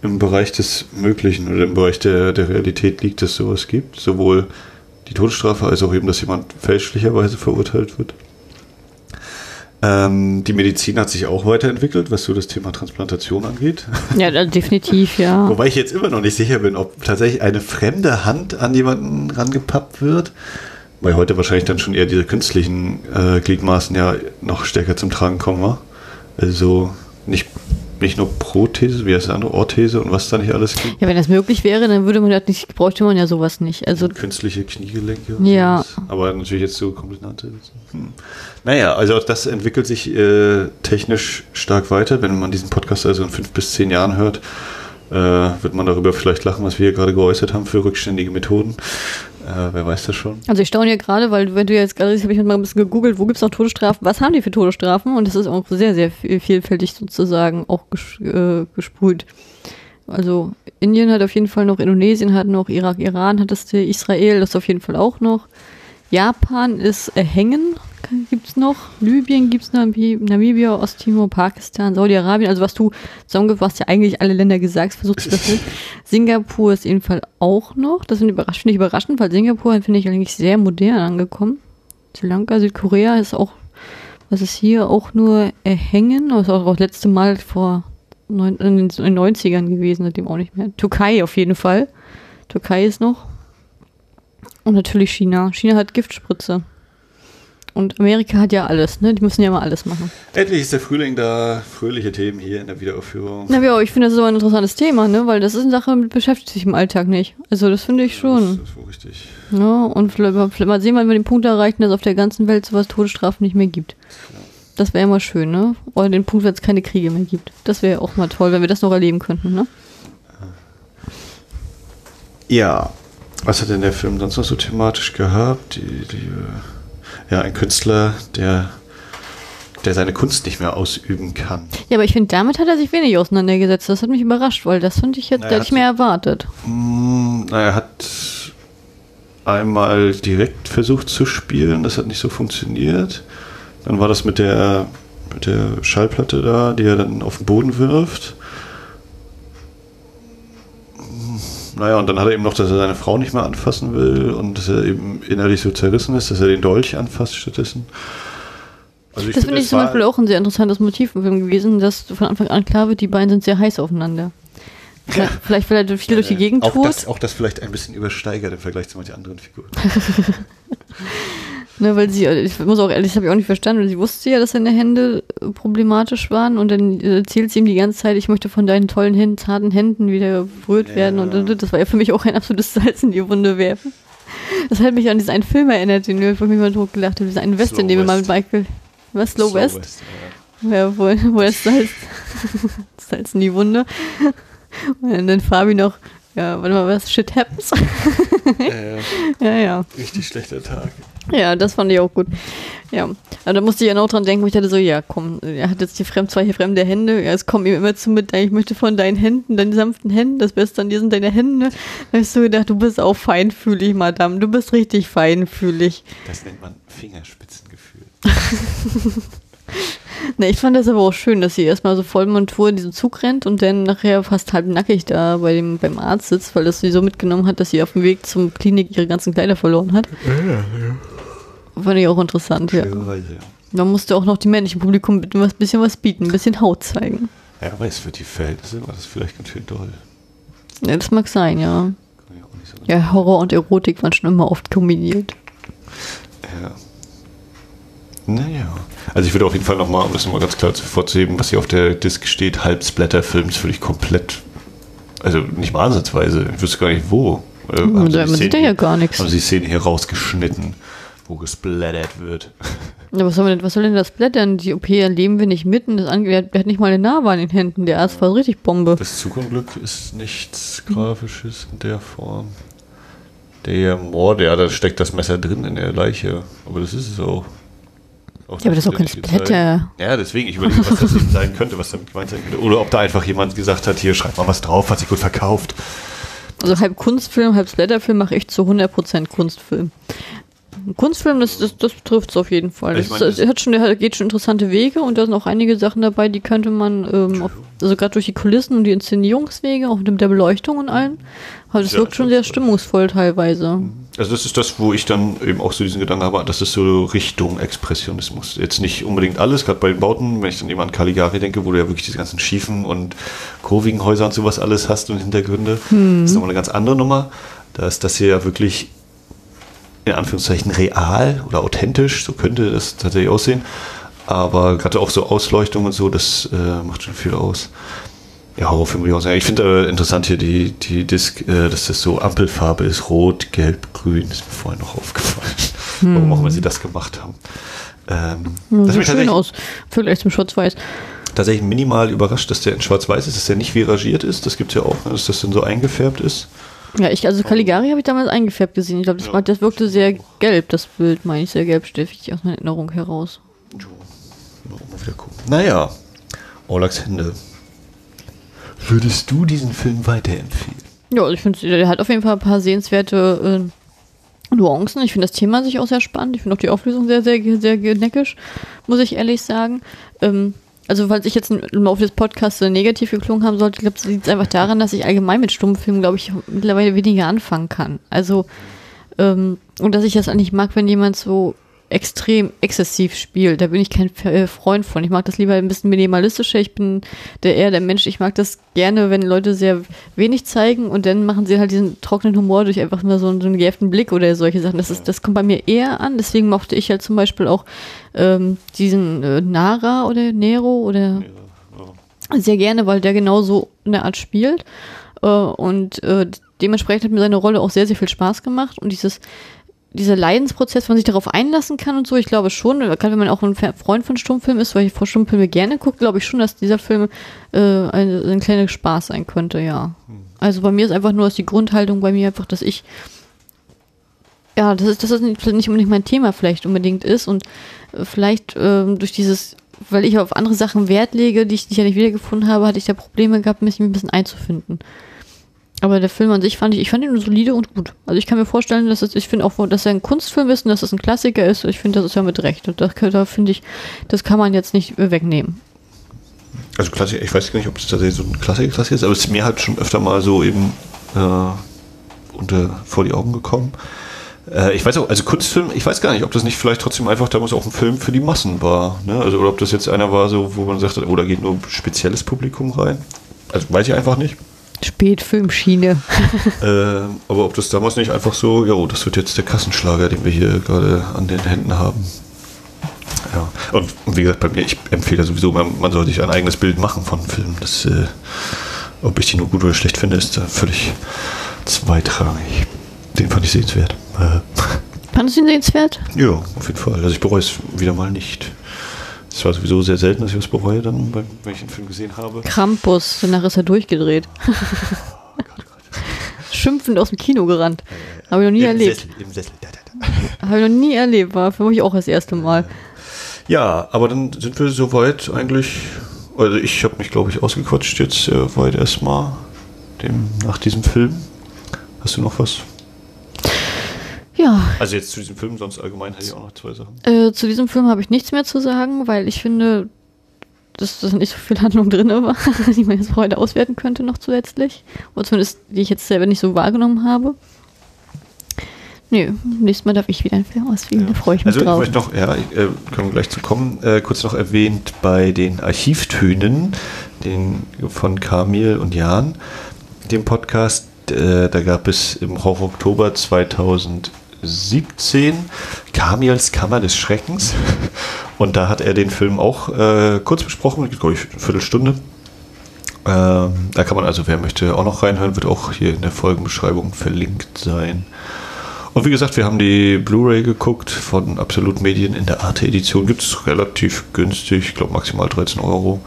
im Bereich des Möglichen oder im Bereich der, der Realität liegt, dass sowas gibt. Sowohl die Todesstrafe als auch eben, dass jemand fälschlicherweise verurteilt wird. Ähm, die Medizin hat sich auch weiterentwickelt, was so das Thema Transplantation angeht. Ja, definitiv, ja. Wobei ich jetzt immer noch nicht sicher bin, ob tatsächlich eine fremde Hand an jemanden rangepappt wird. Weil heute wahrscheinlich dann schon eher diese künstlichen äh, Gliedmaßen ja noch stärker zum Tragen kommen. wa? Also nicht, nicht nur Prothese, wie heißt das andere, Orthese und was da nicht alles gibt. Ja, wenn das möglich wäre, dann würde man das nicht, bräuchte man ja sowas nicht. Also, Künstliche Kniegelenke. und Ja. sowas. Aber natürlich jetzt so Komplizante. Hm. Naja, also auch das entwickelt sich äh, technisch stark weiter. Wenn man diesen Podcast also in fünf bis zehn Jahren hört, äh, wird man darüber vielleicht lachen, was wir hier gerade geäußert haben für rückständige Methoden. Äh, wer weiß das schon? Also ich staune ja gerade, weil wenn du jetzt gerade siehst, habe ich mal ein bisschen gegoogelt, wo gibt es noch Todesstrafen, was haben die für Todesstrafen? Und das ist auch sehr, sehr viel- vielfältig sozusagen auch ges äh, gesprüht. Also Indien hat auf jeden Fall noch, Indonesien hat noch, Irak, Iran hat das, Israel das auf jeden Fall auch noch. Japan ist Erhängen, gibt's noch. Libyen gibt's noch, Namibia, Osttimor, Pakistan, Saudi-Arabien. Also was du zusammengefasst ja eigentlich alle Länder gesagt, du das nicht. Singapur ist jeden Fall auch noch. Das finde ich überraschend, weil Singapur finde ich eigentlich sehr modern angekommen. Sri Lanka, Südkorea ist auch, was ist hier auch nur Erhängen, das ist auch das letzte Mal vor neun, in den 90ern gewesen, seitdem auch nicht mehr. Türkei auf jeden Fall. Türkei ist noch. Und natürlich China. China hat Giftspritze. Und Amerika hat ja alles, ne? Die müssen ja mal alles machen. Endlich ist der Frühling da. Fröhliche Themen hier in der Wiederaufführung. Na ja, ich finde, das ist aber ein interessantes Thema, ne? Weil das ist eine Sache, mit beschäftigt sich im Alltag nicht. Also das finde ich schon. Das ist wohl richtig. Ja, und vielleicht, vielleicht mal sehen, wann wir den Punkt erreichen, dass es auf der ganzen Welt sowas Todesstrafen nicht mehr gibt. Das wäre ja mal schön, ne? Oder den Punkt, wenn es keine Kriege mehr gibt. Das wäre ja auch mal toll, wenn wir das noch erleben könnten, ne? Ja. Was hat denn der Film sonst noch so thematisch gehabt? Die, die, äh, ja, ein Künstler, der, der seine Kunst nicht mehr ausüben kann. Ja, aber ich finde, damit hat er sich wenig auseinandergesetzt. Das hat mich überrascht, weil das fand ich jetzt, hätte ich mehr erwartet. Mm, na, er hat einmal direkt versucht zu spielen, das hat nicht so funktioniert. Dann war das mit der, mit der Schallplatte da, die er dann auf den Boden wirft. Naja, und dann hat er eben noch, dass er seine Frau nicht mehr anfassen will und dass er eben innerlich so zerrissen ist, dass er den Dolch anfasst stattdessen. Also das finde, ich zum Beispiel auch ein sehr interessantes Motiv im Film gewesen, dass von Anfang an klar wird, die beiden sind sehr heiß aufeinander. Vielleicht, vielleicht weil er viel durch die Gegend auch tut. das, auch das vielleicht ein bisschen übersteigert im Vergleich zu manchen anderen Figuren. Ne, weil sie, ich muss auch ehrlich, das habe ich auch nicht verstanden, weil sie wusste ja, dass seine Hände äh, problematisch waren und dann äh, erzählt sie ihm die ganze Zeit, ich möchte von deinen tollen Händen, zarten Händen wieder berührt Ja. werden und, das war ja für mich auch ein absolutes Salz in die Wunde werfen. Das hat mich an diesen einen Film erinnert, den ich mich mal tot gelacht habe, diesen einen Western, Slow den wir mal West. mit Michael, was, Slow, West? ja. Ja, wo, wo das Salz, Salz in die Wunde. Und dann Fabi noch, ja, warte mal, was, shit happens? Äh, ja, ja. richtig schlechter Tag. Ja, das fand ich auch gut. Ja, aber da musste ich ja noch dran denken, wo ich dachte so, ja, komm, er hat jetzt die fremd, zwei fremde Hände, ja, es kommt ihm immer zu mit, ich möchte von deinen Händen, deinen sanften Händen, das Beste an dir sind deine Hände. Da hast du gedacht, du bist auch feinfühlig, Madame, du bist richtig feinfühlig. Das nennt man Fingerspitzengefühl. Ne, ich fand das aber auch schön, dass sie erstmal so voll Montur in diesen Zug rennt und dann nachher fast halb nackig da bei dem, beim Arzt sitzt, weil das sie so mitgenommen hat, dass sie auf dem Weg zum Klinik ihre ganzen Kleider verloren hat. Fand ich auch interessant, ja. Reise, ja. Man musste auch noch dem männlichen Publikum ein bisschen was bieten, ein bisschen Haut zeigen. Ja, aber es für die Verhältnisse war das vielleicht ganz schön doll. Ja, das mag sein, ja. So Ja, Horror und Erotik waren schon immer oft kombiniert. Ja. Naja. Also ich würde auf jeden Fall nochmal, um das nochmal ganz klar vorzuheben, was hier auf der Disc steht, halb Splatter-Film, das würde ich komplett, also nicht mal ansatzweise, ich wüsste gar nicht wo. Äh, da- die man sieht ja hier- gar nichts. Haben sie die Szene hier rausgeschnitten, wo gesplattert wird. Ja, was soll, denn, was soll denn das blättern? Die OP erleben wir nicht mitten. Das Ange der, der hat nicht mal eine Narbe an den Händen. Der Arzt war richtig Bombe. Das Zugunglück ist nichts Grafisches in der Form. Der Mord, ja, da steckt das Messer drin in der Leiche. Aber das ist es auch. Ja, aber das ist auch kein. Splatter. Ja, deswegen, ich überlege, was das eben sein könnte, was damit gemeint sein könnte. Oder ob da einfach jemand gesagt hat, hier, schreib mal was drauf, hat sich gut verkauft. Also halb Kunstfilm, halb Splatterfilm mache ich zu 100% Kunstfilm. Ein Kunstfilm, das, das, das trifft es auf jeden Fall. Ich Das, meine, das hat schon, der geht schon interessante Wege und da sind auch einige Sachen dabei, die könnte man, ähm, auf, also gerade durch die Kulissen und die Inszenierungswege, auch mit der Beleuchtung und allem, aber das Ja, wirkt schon sehr stimmungsvoll teilweise. Also das ist das, wo ich dann eben auch so diesen Gedanken habe, das ist so Richtung Expressionismus. Jetzt nicht unbedingt alles, gerade bei den Bauten, wenn ich dann eben an Caligari denke, wo du ja wirklich diese ganzen schiefen und kurvigen Häuser und sowas alles hast und Hintergründe. Das ist nochmal eine ganz andere Nummer. Da ist das hier ja wirklich in Anführungszeichen real oder authentisch, so könnte das tatsächlich aussehen. Aber gerade auch so Ausleuchtung und so, das äh, macht schon viel aus. Ja, Horrorfilm würde ich auch sagen. Ich finde äh, interessant hier die, die Disc, äh, dass das so Ampelfarbe ist, rot, gelb, grün. Ist mir vorhin noch aufgefallen. Warum auch immer sie das gemacht haben. Ähm, Ja, das sieht schön aus. Vielleicht zum Schwarz-Weiß. tatsächlich minimal überrascht, dass der in schwarz-weiß ist, dass der nicht viragiert ist. Das gibt es ja auch, ne, dass das dann so eingefärbt ist. Ja, ich, also Caligari habe ich damals eingefärbt gesehen. Ich glaube, das, Ja. war- das wirkte sehr gelb, das Bild, meine ich, sehr gelbstiftig aus meiner Erinnerung heraus. So, mal wieder gucken. Naja, Orlax Hände. Würdest du diesen Film weiterempfehlen? Ja, also ich finde, der hat auf jeden Fall ein paar sehenswerte äh, Nuancen. Ich finde das Thema sich auch sehr spannend. Ich finde auch die Auflösung sehr, sehr, sehr geneckisch, muss ich ehrlich sagen. Ähm, also, falls ich jetzt im Laufe des Podcasts äh, negativ geklungen haben sollte, glaube ich, liegt es einfach daran, dass ich allgemein mit Stummfilmen, glaube ich, mittlerweile weniger anfangen kann. Also, ähm, und dass ich das eigentlich mag, wenn jemand so extrem exzessiv spielt. Da bin ich kein äh, Freund von. Ich mag das lieber ein bisschen minimalistischer. Ich bin der eher der Mensch. Ich mag das gerne, wenn Leute sehr wenig zeigen und dann machen sie halt diesen trockenen Humor durch einfach nur so, einen- so einen gejäfften Blick oder solche Sachen. Das, ist, das kommt bei mir eher an. Deswegen mochte ich halt zum Beispiel auch ähm, diesen äh, Nara oder Nero oder sehr gerne, weil der genauso eine Art spielt. Äh, und äh, dementsprechend hat mir seine Rolle auch sehr, sehr viel Spaß gemacht. Und dieses, dieser Leidensprozess, wenn man sich darauf einlassen kann und so, ich glaube schon, gerade wenn man auch ein Freund von Stummfilmen ist, weil ich vor Stummfilme gerne gucke, glaube ich schon, dass dieser Film äh, ein, ein kleiner Spaß sein könnte, ja. Also bei mir ist einfach nur, dass die Grundhaltung bei mir einfach, dass ich ja, das ist, dass das nicht, nicht unbedingt mein Thema vielleicht unbedingt ist und äh, vielleicht ähm, durch dieses, weil ich auf andere Sachen Wert lege, die ich, die ich ja nicht wiedergefunden habe, hatte ich da Probleme gehabt, mich ein bisschen einzufinden. Aber der Film an sich fand ich, ich fand ihn solide und gut. Also ich kann mir vorstellen, dass es, ich finde auch, dass er ein Kunstfilm ist und dass es ein Klassiker ist. Ich finde, das ist ja mit Recht. Und das, da finde ich, das kann man jetzt nicht wegnehmen. Also Klassiker, ich weiß gar nicht, ob es tatsächlich so ein Klassiker Klassiker ist, aber es ist mir halt schon öfter mal so eben äh, unter, vor die Augen gekommen. Äh, ich weiß auch, also Kunstfilm, ich weiß gar nicht, ob das nicht vielleicht trotzdem einfach damals auch ein Film für die Massen war. Ne? Also, oder ob das jetzt einer war, so, wo man sagt, oh, da geht nur ein spezielles Publikum rein. Also weiß ich einfach nicht. Spätfilmschiene. äh, aber ob das damals nicht einfach so, ja, oh, das wird jetzt der Kassenschlager, den wir hier gerade an den Händen haben. Ja, und, und wie gesagt, bei mir, ich empfehle sowieso, man, man soll sich ein eigenes Bild machen von Filmen. Das, äh, ob ich die nur gut oder schlecht finde, ist da völlig zweitrangig. Den fand ich sehenswert. Äh, Fandest du ihn sehenswert? ja, auf jeden Fall. Also ich bereue es wieder mal nicht. Es war sowieso sehr selten, dass ich was bereue, dann, wenn ich einen Film gesehen habe. Krampus, danach ist er durchgedreht. Schimpfend aus dem Kino gerannt. Habe ich noch nie Im erlebt. Sessel, im Sessel. Da, da, da. Habe ich noch nie erlebt, war für mich auch das erste Mal. Ja, aber dann sind wir soweit eigentlich. Also ich habe mich, glaube ich, ausgequatscht jetzt äh, weit erstmal dem, nach diesem Film. Hast du noch was? Ja, Also jetzt zu diesem Film, sonst allgemein hätte ich auch noch zwei Sachen. äh, zu diesem Film habe ich nichts mehr zu sagen, weil ich finde, dass da nicht so viel Handlung drin war, die man jetzt heute auswerten könnte noch zusätzlich. Oder zumindest, die ich jetzt selber nicht so wahrgenommen habe. Nö, nächstes Mal darf ich wieder einen Film auswählen, da freue ich mich Also ich drauf. möchte noch, ja, ich, äh, können wir gleich zu kommen, äh, kurz noch erwähnt bei den Archivtönen den, von Kamil und Jan, dem Podcast, äh, da gab es im Horror Oktober 2017 Kamils Kammer des Schreckens und da hat er den Film auch äh, kurz besprochen, glaube ich, eine Viertelstunde. Ähm, da kann man also, wer möchte, auch noch reinhören, wird auch hier in der Folgenbeschreibung verlinkt sein. Und wie gesagt, wir haben die Blu-ray geguckt von Absolut Medien in der Arte-Edition. Gibt es relativ günstig, ich glaube maximal 13 Euro.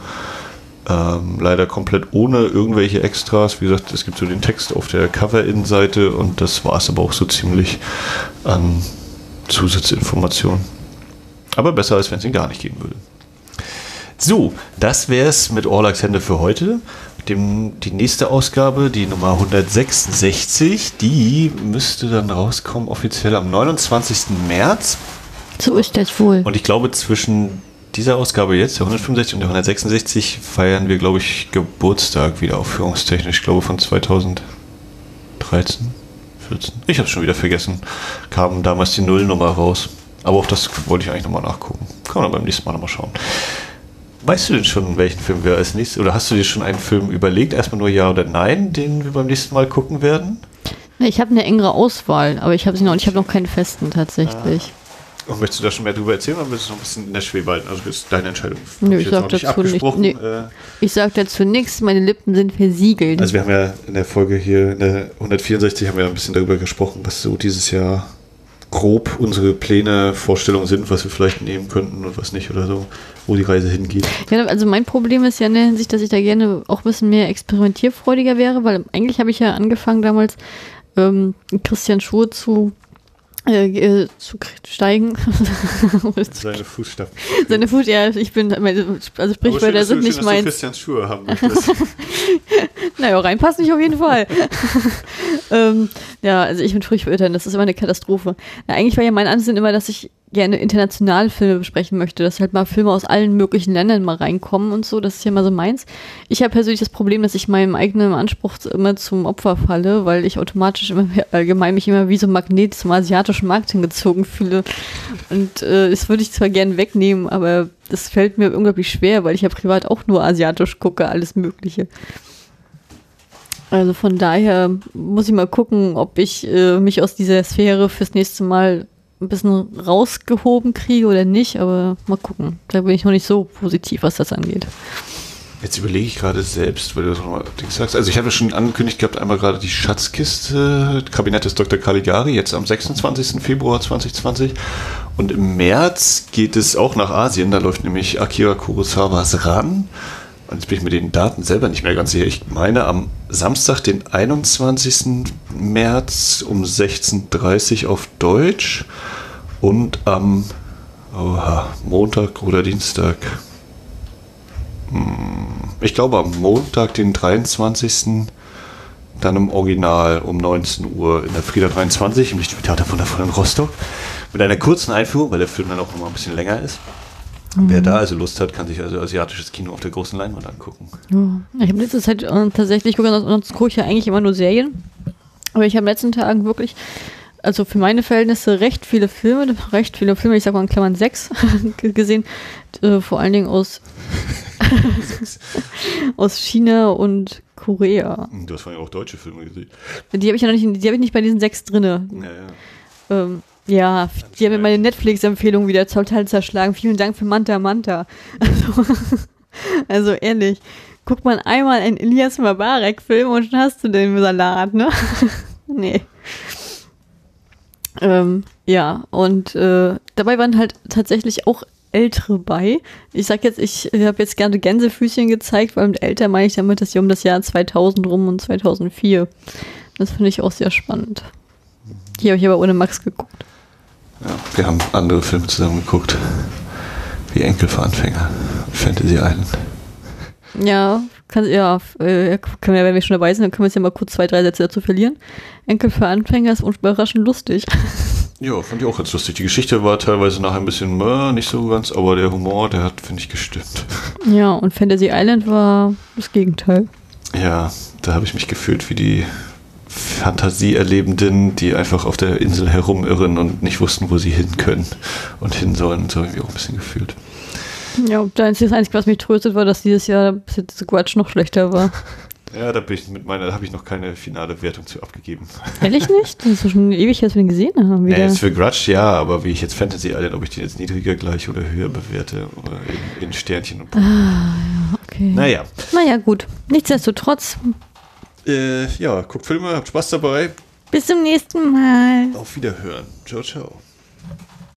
Ähm, leider komplett ohne irgendwelche Extras. Wie gesagt, es gibt so den Text auf der Cover-In-Seite und das war es aber auch so ziemlich an Zusatzinformationen. Aber besser, als wenn es ihn gar nicht geben würde. So, das wäre es mit Orlax Hände für heute. Dem, die nächste Ausgabe, die Nummer 166, die müsste dann rauskommen offiziell am 29. März. So ist das wohl. Und ich glaube, zwischen dieser Ausgabe jetzt, der 165 und der 166, feiern wir, glaube ich, Geburtstag wieder aufführungstechnisch. Ich glaube von 2013, 14. Ich habe schon wieder vergessen. Kam damals die Nullnummer raus. Aber auch das wollte ich eigentlich nochmal nachgucken. Kann man beim nächsten Mal nochmal schauen. Weißt du denn schon, welchen Film wir als nächstes, oder hast du dir schon einen Film überlegt, erstmal nur Ja oder Nein, den wir beim nächsten Mal gucken werden? Ich habe eine engere Auswahl, aber ich habe sie noch, ich habe noch keinen festen tatsächlich. Und möchtest du da schon mehr drüber erzählen oder willst du noch ein bisschen in der Schwebe halten? Also das ist deine Entscheidung. Nö, ich sag noch nicht dazu nicht- nee. Äh, Ich sage dazu nichts, meine Lippen sind versiegelt. Also wir haben ja in der Folge hier, in der 164, haben wir ein bisschen darüber gesprochen, was so dieses Jahr grob unsere Pläne, Vorstellungen sind, was wir vielleicht nehmen könnten und was nicht oder so, wo die Reise hingeht. Ja, also mein Problem ist ja in der Hinsicht, dass ich da gerne auch ein bisschen mehr experimentierfreudiger wäre, weil eigentlich habe ich ja angefangen damals ähm, Christian Schur zu äh, äh, zu steigen. Seine Fußstapfen. Seine Fuß, ja, ich bin, also Sprichwörter sind nicht meins. Christian Schuhe haben. Naja, reinpasst nicht auf jeden Fall. ähm, ja, also ich mit Sprichwörtern, das ist immer eine Katastrophe. Ja, eigentlich war ja mein Ansinn immer, dass ich gerne internationale Filme besprechen möchte, dass halt mal Filme aus allen möglichen Ländern mal reinkommen und so, das ist ja mal so meins. Ich habe persönlich das Problem, dass ich meinem eigenen Anspruch immer zum Opfer falle, weil ich automatisch immer allgemein mich immer wie so ein Magnet zum asiatischen Markt hingezogen fühle. Und äh, das würde ich zwar gern wegnehmen, aber das fällt mir unglaublich schwer, weil ich ja privat auch nur asiatisch gucke, alles Mögliche. Also von daher muss ich mal gucken, ob ich äh, mich aus dieser Sphäre fürs nächste Mal ein bisschen rausgehoben kriege oder nicht, aber mal gucken. Da bin ich noch nicht so positiv, was das angeht. Jetzt überlege ich gerade selbst, weil du das nochmal sagst. Also ich habe ja schon angekündigt gehabt, einmal gerade die Schatzkiste, Kabinett des Dr. Caligari, jetzt am 26. Februar 2020. Und im März geht es auch nach Asien, da läuft nämlich Akira Kurosawas Ran. Jetzt bin ich mit den Daten selber nicht mehr ganz sicher. Ich meine am Samstag, den 21. März um 16.30 Uhr auf Deutsch und am oha, Montag oder Dienstag ich glaube am Montag, den 23. dann im Original um 19 Uhr in der Frieda 23 im Lichtspieltheater von der Vollen Rostock. Mit einer kurzen Einführung, weil der Film dann auch mal ein bisschen länger ist. Wer da also Lust hat, kann sich also asiatisches Kino auf der großen Leinwand angucken. Ja. Ich habe letzte Zeit äh, tatsächlich, gucke, sonst gucke ich ja eigentlich immer nur Serien. Aber ich habe in den letzten Tagen wirklich also für meine Verhältnisse recht viele Filme, recht viele Filme, ich sag mal in Klammern sechs gesehen, äh, vor allen Dingen aus, aus China und Korea. Du hast vorhin auch deutsche Filme gesehen. Die habe ich ja noch nicht, die habe ich nicht bei diesen sechs drinne. Ja, ja. Ähm, ja, die haben mir meine Netflix-Empfehlung wieder total zerschlagen. Vielen Dank für Manta Manta. Also, also ehrlich, guck mal einmal einen Elias Mabarek-Film und schon hast du den Salat, ne? nee. Ähm, ja, und äh, dabei waren halt tatsächlich auch Ältere bei. Ich sag jetzt, ich habe jetzt gerne Gänsefüßchen gezeigt, weil mit älter meine ich damit, dass sie um das Jahr 2000 rum und 2004. Das finde ich auch sehr spannend. Hier habe ich aber ohne Max geguckt. Ja, wir haben andere Filme zusammen geguckt. Wie Enkel für Anfänger. Fantasy Island. Ja, kann, ja, äh, können wir, wenn wir schon dabei sind, dann können wir jetzt ja mal kurz zwei, drei Sätze dazu verlieren. Enkel für Anfänger ist überraschend lustig. Ja, fand ich auch ganz lustig. Die Geschichte war teilweise nachher ein bisschen äh, nicht so ganz, aber der Humor, der hat, finde ich, gestimmt. Ja, und Fantasy Island war das Gegenteil. Ja, da habe ich mich gefühlt wie die Fantasieerlebenden, die einfach auf der Insel herumirren und nicht wussten, wo sie hin können und hin sollen. So irgendwie auch ein bisschen gefühlt. Ja, das Einzige, was mich tröstet, war, dass dieses Jahr bis jetzt Quatsch noch schlechter war. Ja, da bin ich mit meiner, da habe ich noch keine finale Wertung zu abgegeben. Ehrlich nicht? Das ist schon ewig, dass wir den gesehen haben. Wieder. Nee, jetzt für Grudge ja, aber wie ich jetzt Fantasy Island, ob ich den jetzt niedriger gleich oder höher bewerte oder in, in Sternchen und Punkten. Ah, ja, okay. Naja. Naja, gut. Nichtsdestotrotz. Äh, ja, guckt Filme, habt Spaß dabei. Bis zum nächsten Mal. Auf Wiederhören. Ciao, ciao.